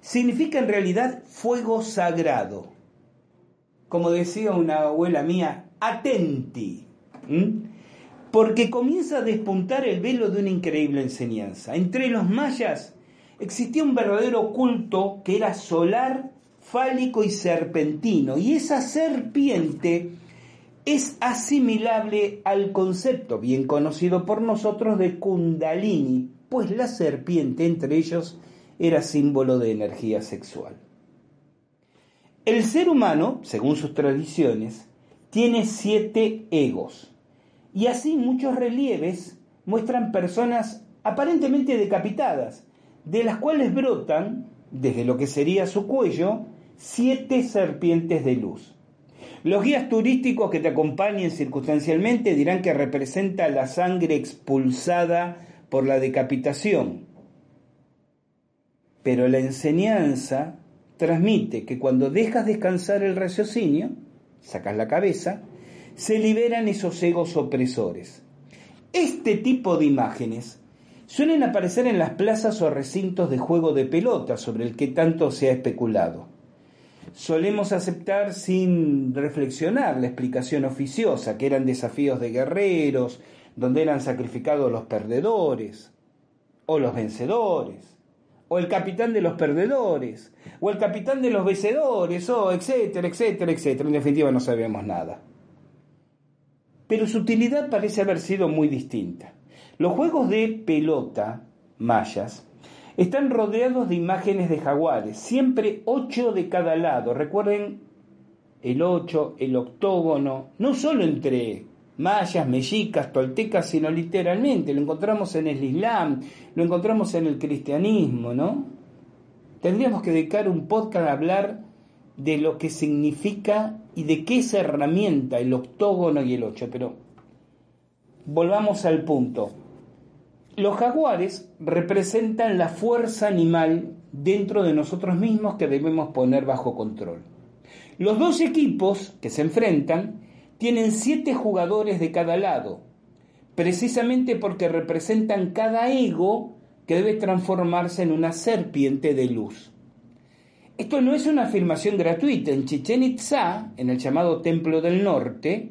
significa en realidad fuego sagrado. Como decía una abuela mía, atenti, porque comienza a despuntar el velo de una increíble enseñanza. Entre los mayas existía un verdadero culto que era solar fálico y serpentino. Y esa serpiente es asimilable al concepto bien conocido por nosotros de kundalini, pues la serpiente entre ellos era símbolo de energía sexual. El ser humano, según sus tradiciones, tiene siete egos, y así muchos relieves muestran personas aparentemente decapitadas, de las cuales brotan, desde lo que sería su cuello, siete serpientes de luz. Los guías turísticos que te acompañen circunstancialmente dirán que representa la sangre expulsada por la decapitación. Pero la enseñanza transmite que cuando dejas descansar el raciocinio, sacas la cabeza, se liberan esos egos opresores. Este tipo de imágenes suelen aparecer en las plazas o recintos de juego de pelota sobre el que tanto se ha especulado solemos aceptar sin reflexionar la explicación oficiosa, que eran desafíos de guerreros, donde eran sacrificados los perdedores, o los vencedores, o el capitán de los perdedores, o el capitán de los vencedores, o etcétera, etcétera, etcétera. En definitiva no sabemos nada. Pero su utilidad parece haber sido muy distinta. Los juegos de pelota mayas están rodeados de imágenes de jaguares, siempre ocho de cada lado. Recuerden el ocho, el octógono, no solo entre mayas, mexicas, toltecas, sino literalmente. Lo encontramos en el Islam, lo encontramos en el cristianismo, ¿no? Tendríamos que dedicar un podcast a hablar de lo que significa y de qué es herramienta el octógono y el ocho, pero volvamos al punto. Los jaguares representan la fuerza animal dentro de nosotros mismos que debemos poner bajo control. Los dos equipos que se enfrentan tienen siete jugadores de cada lado, precisamente porque representan cada ego que debe transformarse en una serpiente de luz. Esto no es una afirmación gratuita. En Chichen Itza, en el llamado Templo del Norte,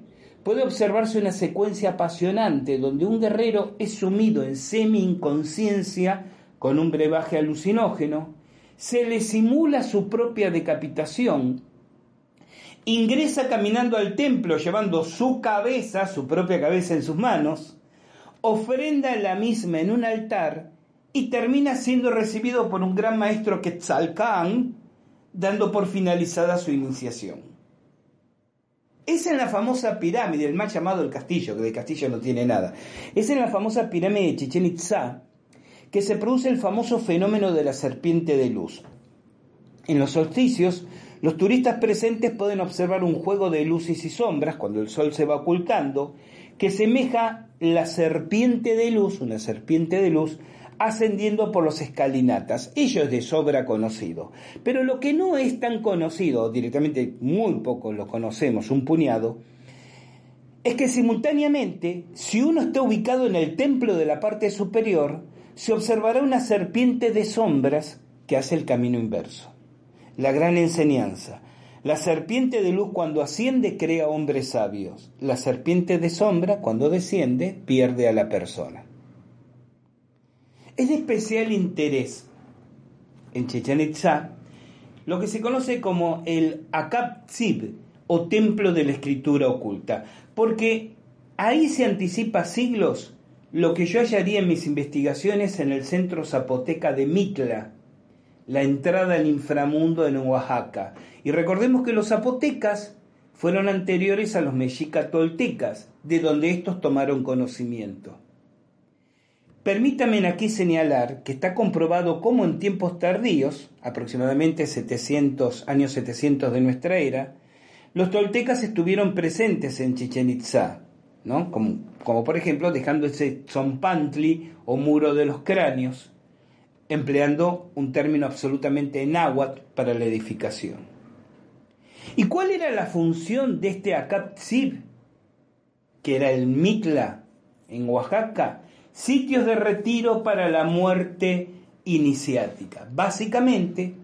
puede observarse una secuencia apasionante donde un guerrero es sumido en semi-inconsciencia con un brebaje alucinógeno, se le simula su propia decapitación, ingresa caminando al templo llevando su cabeza, su propia cabeza en sus manos, ofrenda la misma en un altar y termina siendo recibido por un gran maestro Quetzalcán, dando por finalizada su iniciación. Es en la famosa pirámide, el más llamado el castillo, que de castillo no tiene nada. Es en la famosa pirámide de Chichen Itza que se produce el famoso fenómeno de la serpiente de luz. En los solsticios, los turistas presentes pueden observar un juego de luces y sombras cuando el sol se va ocultando, que semeja la serpiente de luz, una serpiente de luz, ascendiendo por los escalinatas. Ello es de sobra conocido. Pero lo que no es tan conocido, directamente muy poco lo conocemos, un puñado, es que simultáneamente, si uno está ubicado en el templo de la parte superior, se observará una serpiente de sombras que hace el camino inverso. La gran enseñanza. La serpiente de luz cuando asciende crea hombres sabios. La serpiente de sombra cuando desciende pierde a la persona. Es de especial interés en Chichen Itza lo que se conoce como el Akab Tzib o Templo de la Escritura Oculta, porque ahí se anticipa siglos lo que yo hallaría en mis investigaciones en el centro zapoteca de Mitla, la entrada al inframundo en Oaxaca. Y recordemos que los zapotecas fueron anteriores a los mexica toltecas, de donde estos tomaron conocimiento. Permítame aquí señalar que está comprobado cómo en tiempos tardíos, aproximadamente 700, años 700 de nuestra era, los toltecas estuvieron presentes en Chichen Itzá, ¿no? como, por ejemplo dejando ese zompantli o muro de los cráneos, empleando un término absolutamente náhuatl para la edificación. ¿Y cuál era la función de este Akaptzib, que era el Mitla en Oaxaca? Sitios de retiro para la muerte iniciática. Básicamente,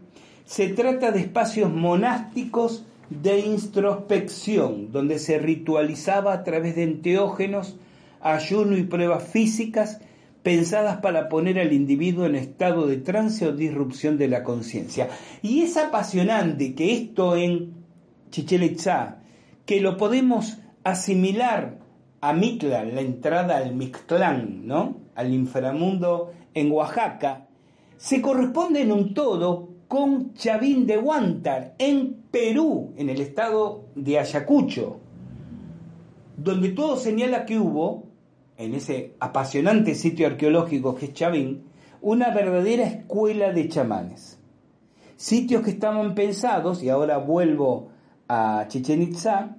se trata de espacios monásticos de introspección, donde se ritualizaba a través de enteógenos, ayuno y pruebas físicas pensadas para poner al individuo en estado de trance o disrupción de la conciencia. Y es apasionante que esto en Chichen que lo podemos asimilar a Mitla, la entrada al Mictlán, ¿no? al inframundo en Oaxaca, se corresponde en un todo con Chavín de Huántar, en Perú, en el estado de Ayacucho, donde todo señala que hubo, en ese apasionante sitio arqueológico que es Chavín, una verdadera escuela de chamanes. Sitios que estaban pensados, y ahora vuelvo a Chichen Itzá,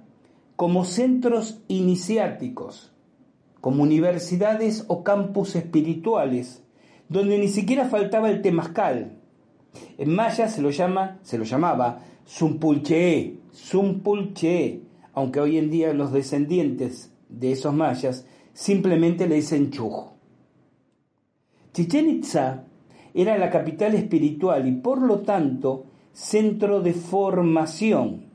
como centros iniciáticos, como universidades o campus espirituales, donde ni siquiera faltaba el temazcal. En maya se lo, llama, se lo llamaba Zumpulche, Zumpulche, aunque hoy en día los descendientes de esos mayas simplemente le dicen Chuj. Chichen Itza era la capital espiritual y por lo tanto centro de formación.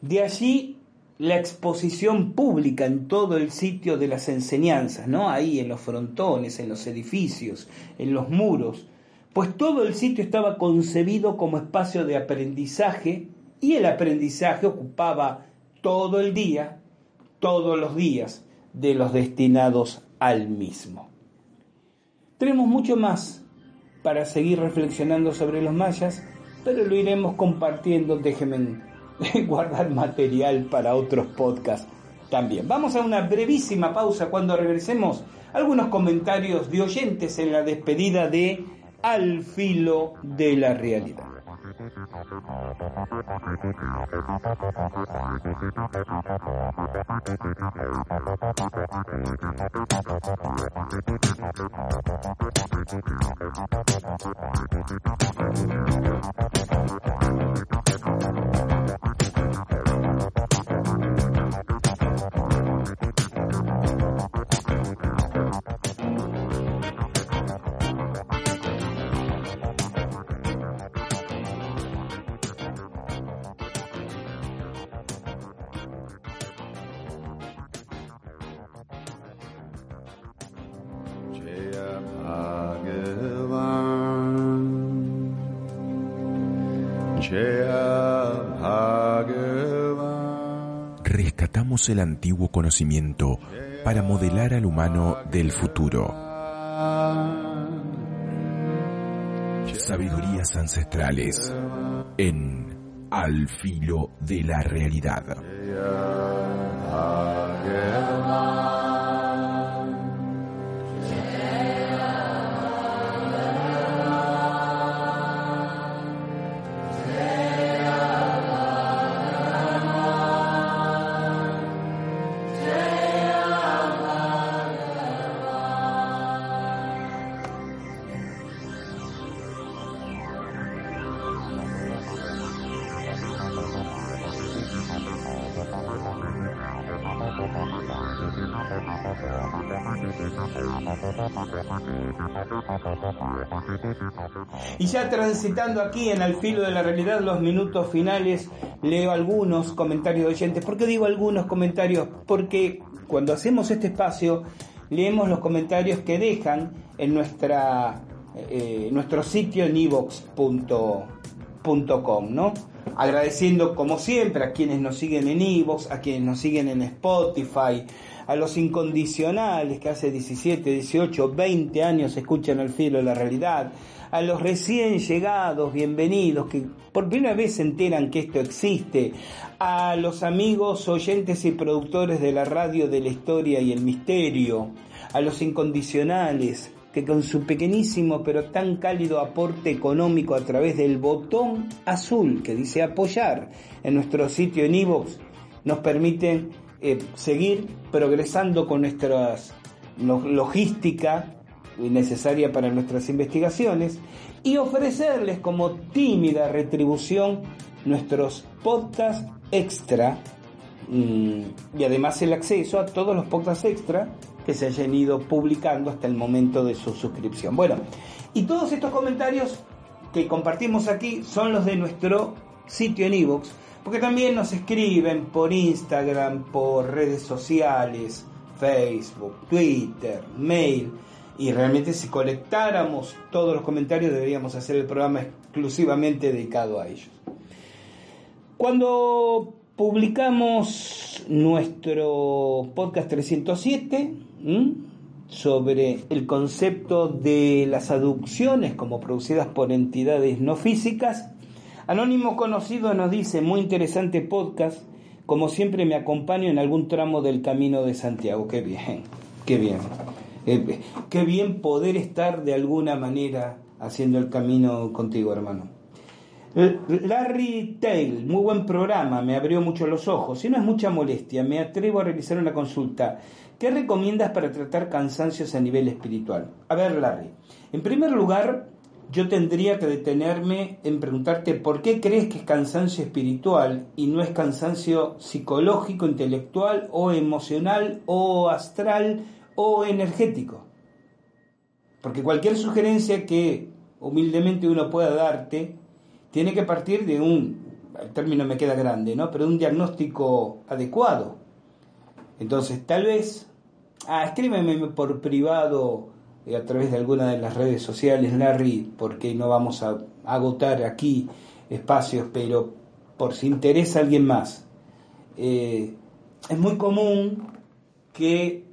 De allí la exposición pública en todo el sitio de las enseñanzas, ¿no? Ahí en los frontones, en los edificios, en los muros, pues todo el sitio estaba concebido como espacio de aprendizaje y el aprendizaje ocupaba todo el día, todos los días de los destinados al mismo. Tenemos mucho más para seguir reflexionando sobre los mayas, pero lo iremos compartiendo, déjenme [LAUGHS] guardar material para otros podcasts también. Vamos a una brevísima pausa cuando regresemos. Algunos comentarios de oyentes en la despedida de Al filo de la realidad. El antiguo conocimiento para modelar al humano del futuro. Sabidurías ancestrales en Al filo de la realidad. Y ya transitando aquí en el filo de la realidad, los minutos finales, leo algunos comentarios de oyentes. ¿Por qué digo algunos comentarios? Porque cuando hacemos este espacio, leemos los comentarios que dejan en nuestra, eh, nuestro sitio en evox.com, ¿no? Agradeciendo como siempre a quienes nos siguen en Evox, a quienes nos siguen en Spotify, a los incondicionales que hace 17, 18, 20 años escuchan el filo de la realidad, a los recién llegados, bienvenidos, que por primera vez se enteran que esto existe, a los amigos oyentes y productores de la radio de la historia y el misterio, a los incondicionales, que con su pequeñísimo pero tan cálido aporte económico a través del botón azul que dice apoyar en nuestro sitio en iVoox, nos permiten eh, seguir progresando con nuestra logística necesaria para nuestras investigaciones y ofrecerles como tímida retribución nuestros podcasts extra mm, y además el acceso a todos los podcasts extra que se hayan ido publicando hasta el momento de su suscripción. Bueno, y todos estos comentarios que compartimos aquí son los de nuestro sitio en iVoox, porque también nos escriben por Instagram, por redes sociales, Facebook, Twitter, mail, y realmente si colectáramos todos los comentarios deberíamos hacer el programa exclusivamente dedicado a ellos. Cuando publicamos nuestro podcast 307 sobre el concepto de las aducciones como producidas por entidades no físicas, Anónimo Conocido nos dice, muy interesante podcast, como siempre me acompaño en algún tramo del camino de Santiago. Qué bien, qué bien. Eh, qué bien poder estar de alguna manera haciendo el camino contigo, hermano. Larry Tail, muy buen programa, me abrió mucho los ojos. Si no es mucha molestia, me atrevo a realizar una consulta. ¿Qué recomiendas para tratar cansancios a nivel espiritual? A ver, Larry, en primer lugar, yo tendría que detenerme en preguntarte por qué crees que es cansancio espiritual y no es cansancio psicológico, intelectual o emocional o astral o energético. Porque cualquier sugerencia que humildemente uno pueda darte tiene que partir de un, el término me queda grande, ¿no? Pero de un diagnóstico adecuado. Entonces, tal vez, ah, escríbeme por privado eh, a través de alguna de las redes sociales, Larry, porque no vamos a agotar aquí espacios, pero por si interesa a alguien más. Eh, es muy común que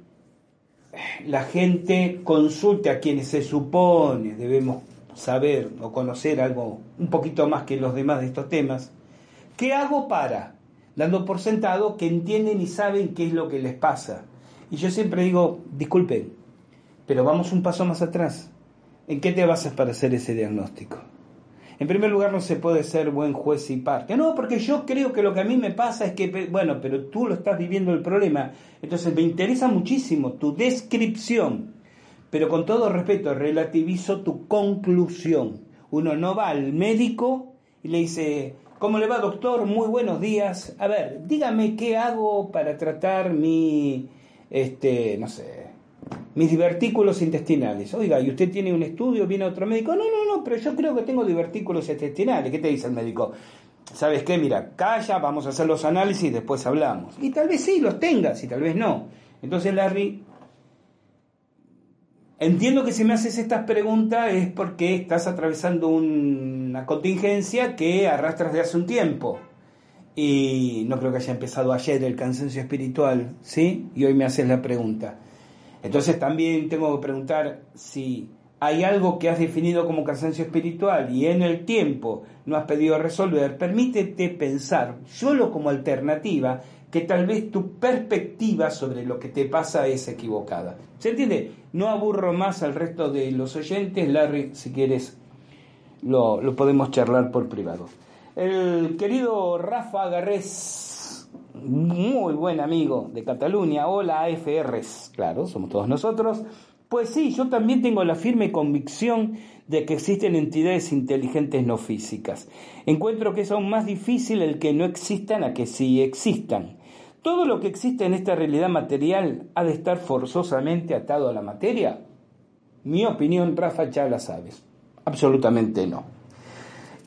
la gente consulte a quienes se supone debemos saber o conocer algo un poquito más que los demás de estos temas, ¿qué hago para? Dando por sentado que entienden y saben qué es lo que les pasa. Y yo siempre digo, disculpen, pero vamos un paso más atrás. ¿En qué te basas para hacer ese diagnóstico? En primer lugar, no se puede ser buen juez y parte. No, porque yo creo que lo que a mí me pasa es que, bueno, pero tú lo estás viviendo el problema. Entonces me interesa muchísimo tu descripción, pero con todo respeto, relativizo tu conclusión. Uno no va al médico y le dice, ¿cómo le va doctor? Muy buenos días. A ver, dígame qué hago para tratar mi, este, no sé, mis divertículos intestinales. Oiga, ¿y usted tiene un estudio? ¿Viene otro médico? No, no, no, pero yo creo que tengo divertículos intestinales. ¿Qué te dice el médico? ¿Sabes qué? Mira, calla, vamos a hacer los análisis y después hablamos. Y tal vez sí los tengas y tal vez no. Entonces, Larry, entiendo que si me haces estas preguntas es porque estás atravesando una contingencia que arrastras de hace un tiempo. Y no creo que haya empezado ayer el cansancio espiritual, ¿sí? Y hoy me haces la pregunta. Entonces también tengo que preguntar si hay algo que has definido como cansancio espiritual y en el tiempo no has pedido resolver, permítete pensar, solo como alternativa, que tal vez tu perspectiva sobre lo que te pasa es equivocada. ¿Se entiende? No aburro más al resto de los oyentes, Larry, si quieres, lo, lo podemos charlar por privado. El querido Rafa Garrés muy buen amigo de Cataluña, hola AFRs, claro, somos todos nosotros. Pues sí, yo también tengo la firme convicción de que existen entidades inteligentes no físicas. Encuentro que es aún más difícil el que no existan a que sí existan. ¿Todo lo que existe en esta realidad material ha de estar forzosamente atado a la materia? Mi opinión, Rafa, ya la sabes. Absolutamente no.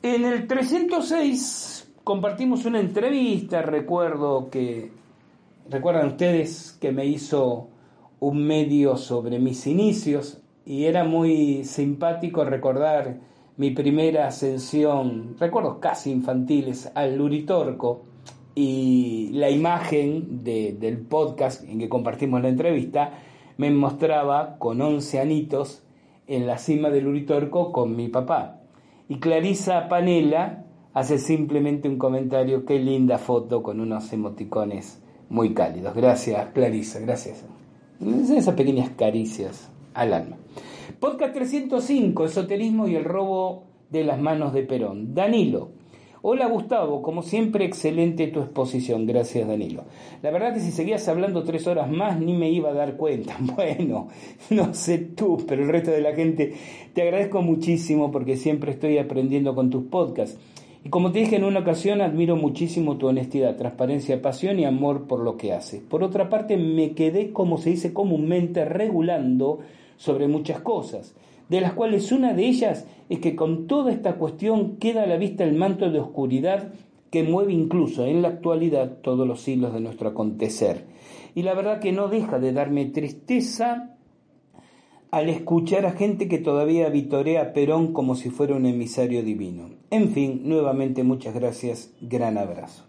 En el 306 compartimos una entrevista, recuerdo que, recuerdan ustedes que me hizo un medio sobre mis inicios y era muy simpático recordar mi primera ascensión, recuerdos casi infantiles, al Luritorco y la imagen del podcast en que compartimos la entrevista me mostraba con 11 anitos en la cima del Luritorco con mi papá. Y Clarisa Panela hace simplemente un comentario, qué linda foto con unos emoticones muy cálidos. Gracias, Clarisa, gracias. Esas pequeñas caricias al alma. Podcast 305, Esoterismo y el robo de las manos de Perón. Danilo. Hola Gustavo, como siempre excelente tu exposición, gracias Danilo. La verdad que si seguías hablando tres horas más ni me iba a dar cuenta. [LAUGHS] Bueno, no sé tú, pero el resto de la gente te agradezco muchísimo porque siempre estoy aprendiendo con tus podcasts. Y como te dije en una ocasión, admiro muchísimo tu honestidad, transparencia, pasión y amor por lo que haces. Por otra parte, me quedé, como se dice comúnmente, regulando sobre muchas cosas, de las cuales una de ellas es que con toda esta cuestión queda a la vista el manto de oscuridad que mueve incluso en la actualidad todos los hilos de nuestro acontecer. Y la verdad que no deja de darme tristeza al escuchar a gente que todavía vitorea a Perón como si fuera un emisario divino. En fin, nuevamente muchas gracias, gran abrazo.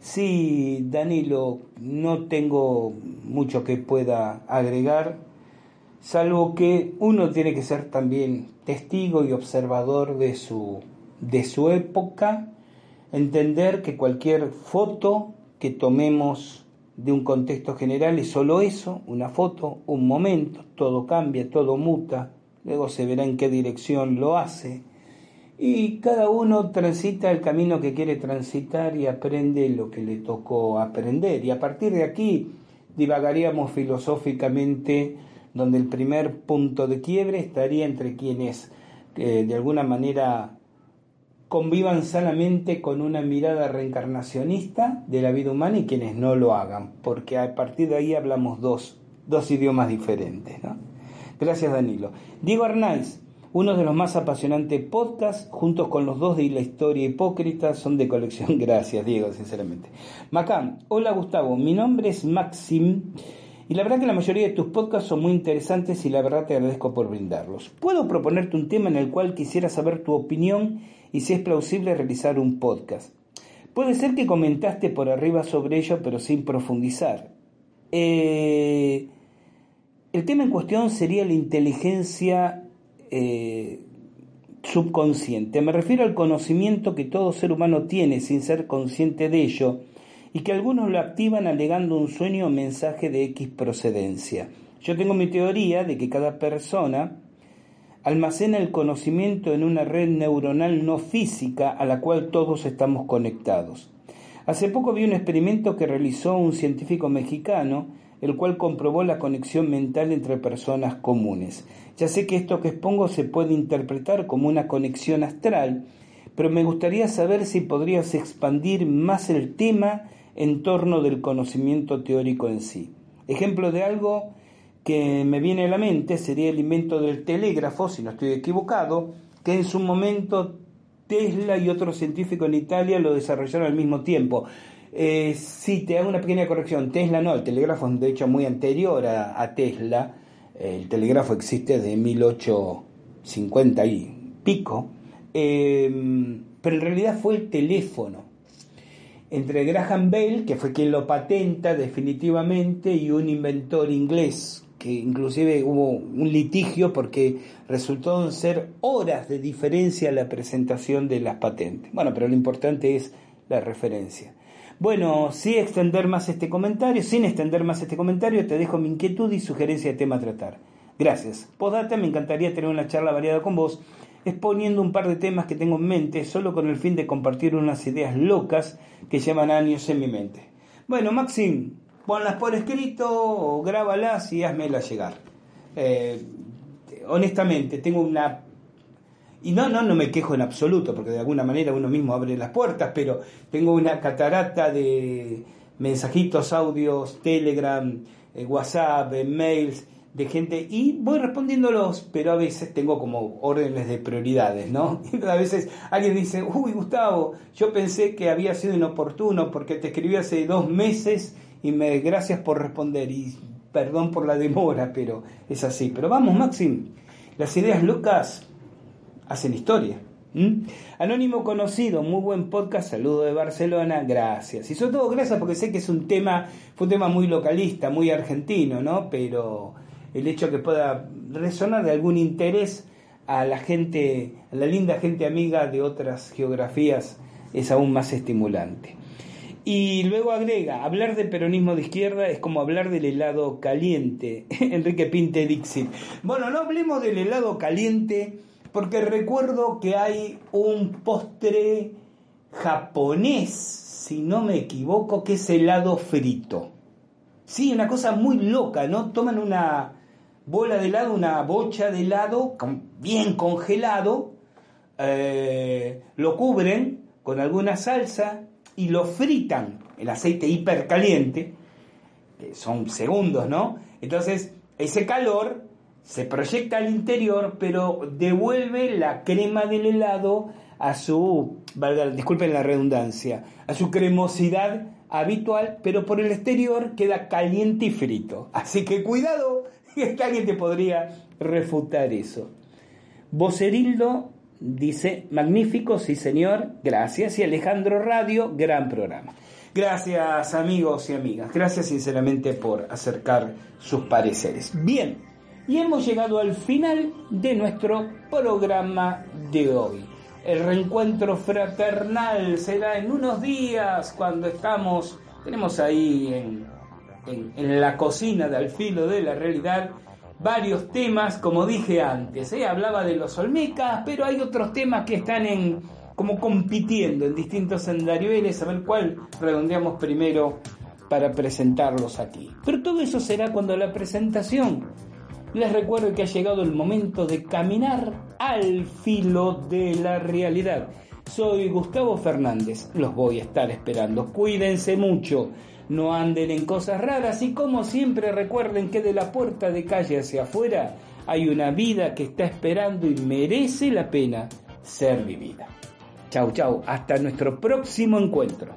Sí, Danilo, no tengo mucho que pueda agregar, salvo que uno tiene que ser también testigo y observador de su, de su época, entender que cualquier foto que tomemos de un contexto general es solo eso, una foto, un momento, todo cambia, todo muta, luego se verá en qué dirección lo hace y cada uno transita el camino que quiere transitar y aprende lo que le tocó aprender. Y a partir de aquí divagaríamos filosóficamente donde el primer punto de quiebre estaría entre quienes eh, de alguna manera convivan sanamente con una mirada reencarnacionista de la vida humana y quienes no lo hagan, porque a partir de ahí hablamos dos, dos idiomas diferentes. ¿no? Gracias Danilo. Diego Arnaiz, uno de los más apasionantes podcasts, juntos con los dos de la historia hipócrita, son de colección. [LAUGHS] Gracias Diego, sinceramente. Macán, hola Gustavo, mi nombre es Maxim. Y la verdad que la mayoría de tus podcasts son muy interesantes y la verdad te agradezco por brindarlos. ¿Puedo proponerte un tema en el cual quisiera saber tu opinión y si es plausible realizar un podcast. Puede ser que comentaste por arriba sobre ello, pero sin profundizar. Eh, el tema en cuestión sería la inteligencia eh, subconsciente. Me refiero al conocimiento que todo ser humano tiene sin ser consciente de ello y que algunos lo activan alegando un sueño o mensaje de X procedencia. Yo tengo mi teoría de que cada persona almacena el conocimiento en una red neuronal no física a la cual todos estamos conectados. Hace poco vi un experimento que realizó un científico mexicano, el cual comprobó la conexión mental entre personas comunes. Ya sé que esto que expongo se puede interpretar como una conexión astral, pero me gustaría saber si podrías expandir más el tema en torno del conocimiento teórico en sí. Ejemplo de algo que me viene a la mente sería el invento del telégrafo, si no estoy equivocado, que en su momento Tesla y otros científicos en Italia lo desarrollaron al mismo tiempo. Eh, sí, te hago una pequeña corrección. Tesla no, el telégrafo es de hecho muy anterior a, Tesla. El telégrafo existe desde 1850 y pico. Eh, pero en realidad fue el teléfono entre Graham Bell, que fue quien lo patenta definitivamente, y un inventor inglés, que inclusive hubo un litigio porque resultó ser horas de diferencia la presentación de las patentes. Bueno, pero lo importante es la referencia. Bueno, sin extender más este comentario, sin extender más este comentario, te dejo mi inquietud y sugerencia de tema a tratar. Gracias. Postdata, me encantaría tener una charla variada con vos exponiendo un par de temas que tengo en mente solo con el fin de compartir unas ideas locas que llevan años en mi mente. Bueno, Maxim, ponlas por escrito o grábalas y házmelas llegar. Eh, honestamente, tengo una... Y no, no, no me quejo en absoluto, porque de alguna manera uno mismo abre las puertas, pero tengo una catarata de mensajitos, audios, Telegram, eh, WhatsApp, eh, mails, de gente y voy respondiéndolos, pero a veces tengo como órdenes de prioridades, ¿no? [LAUGHS] a veces alguien dice, uy Gustavo, yo pensé que había sido inoportuno porque te escribí hace dos meses y me gracias por responder y perdón por la demora, pero es así. Pero vamos, Maxim, las ideas locas hacen historia. Anónimo conocido, muy buen podcast, saludo de Barcelona, gracias. Y sobre todo gracias porque sé que es un tema, fue un tema muy localista, muy argentino, ¿no? Pero el hecho que pueda resonar de algún interés a la gente, a la linda gente amiga de otras geografías es aún más estimulante. Y luego agrega, hablar de peronismo de izquierda es como hablar del helado caliente. [LAUGHS] Enrique Pinte Dixit. Bueno, no hablemos del helado caliente porque recuerdo que hay un postre japonés, si no me equivoco, que es helado frito. Sí, una cosa muy loca, ¿no? Toman una, bola de helado, una bocha de helado bien congelado, eh, lo cubren con alguna salsa y lo fritan el aceite hipercaliente, que son segundos, ¿no? Entonces, ese calor se proyecta al interior, pero devuelve la crema del helado a su, disculpen la redundancia, a su cremosidad habitual, pero por el exterior queda caliente y frito. Así que cuidado [LAUGHS] que alguien te podría refutar eso. Vocerildo dice, magnífico, sí señor, gracias. Y Alejandro Radio, gran programa. Gracias amigos y amigas, gracias sinceramente por acercar sus pareceres. Bien, y hemos llegado al final de nuestro programa de hoy. El reencuentro fraternal será en unos días cuando estamos, tenemos ahí en en, la cocina de al filo de la realidad varios temas, como dije antes, ¿eh? hablaba de los olmecas, pero hay otros temas que están en como compitiendo en distintos andariveles, a ver cuál redondeamos primero para presentarlos aquí. Pero todo eso será cuando la presentación. Les recuerdo que ha llegado el momento de caminar al filo de la realidad. Soy Gustavo Fernández, los voy a estar esperando. Cuídense mucho no anden en cosas raras y como siempre recuerden que de la puerta de calle hacia afuera hay una vida que está esperando y merece la pena ser vivida. Chau, chau, hasta nuestro próximo encuentro.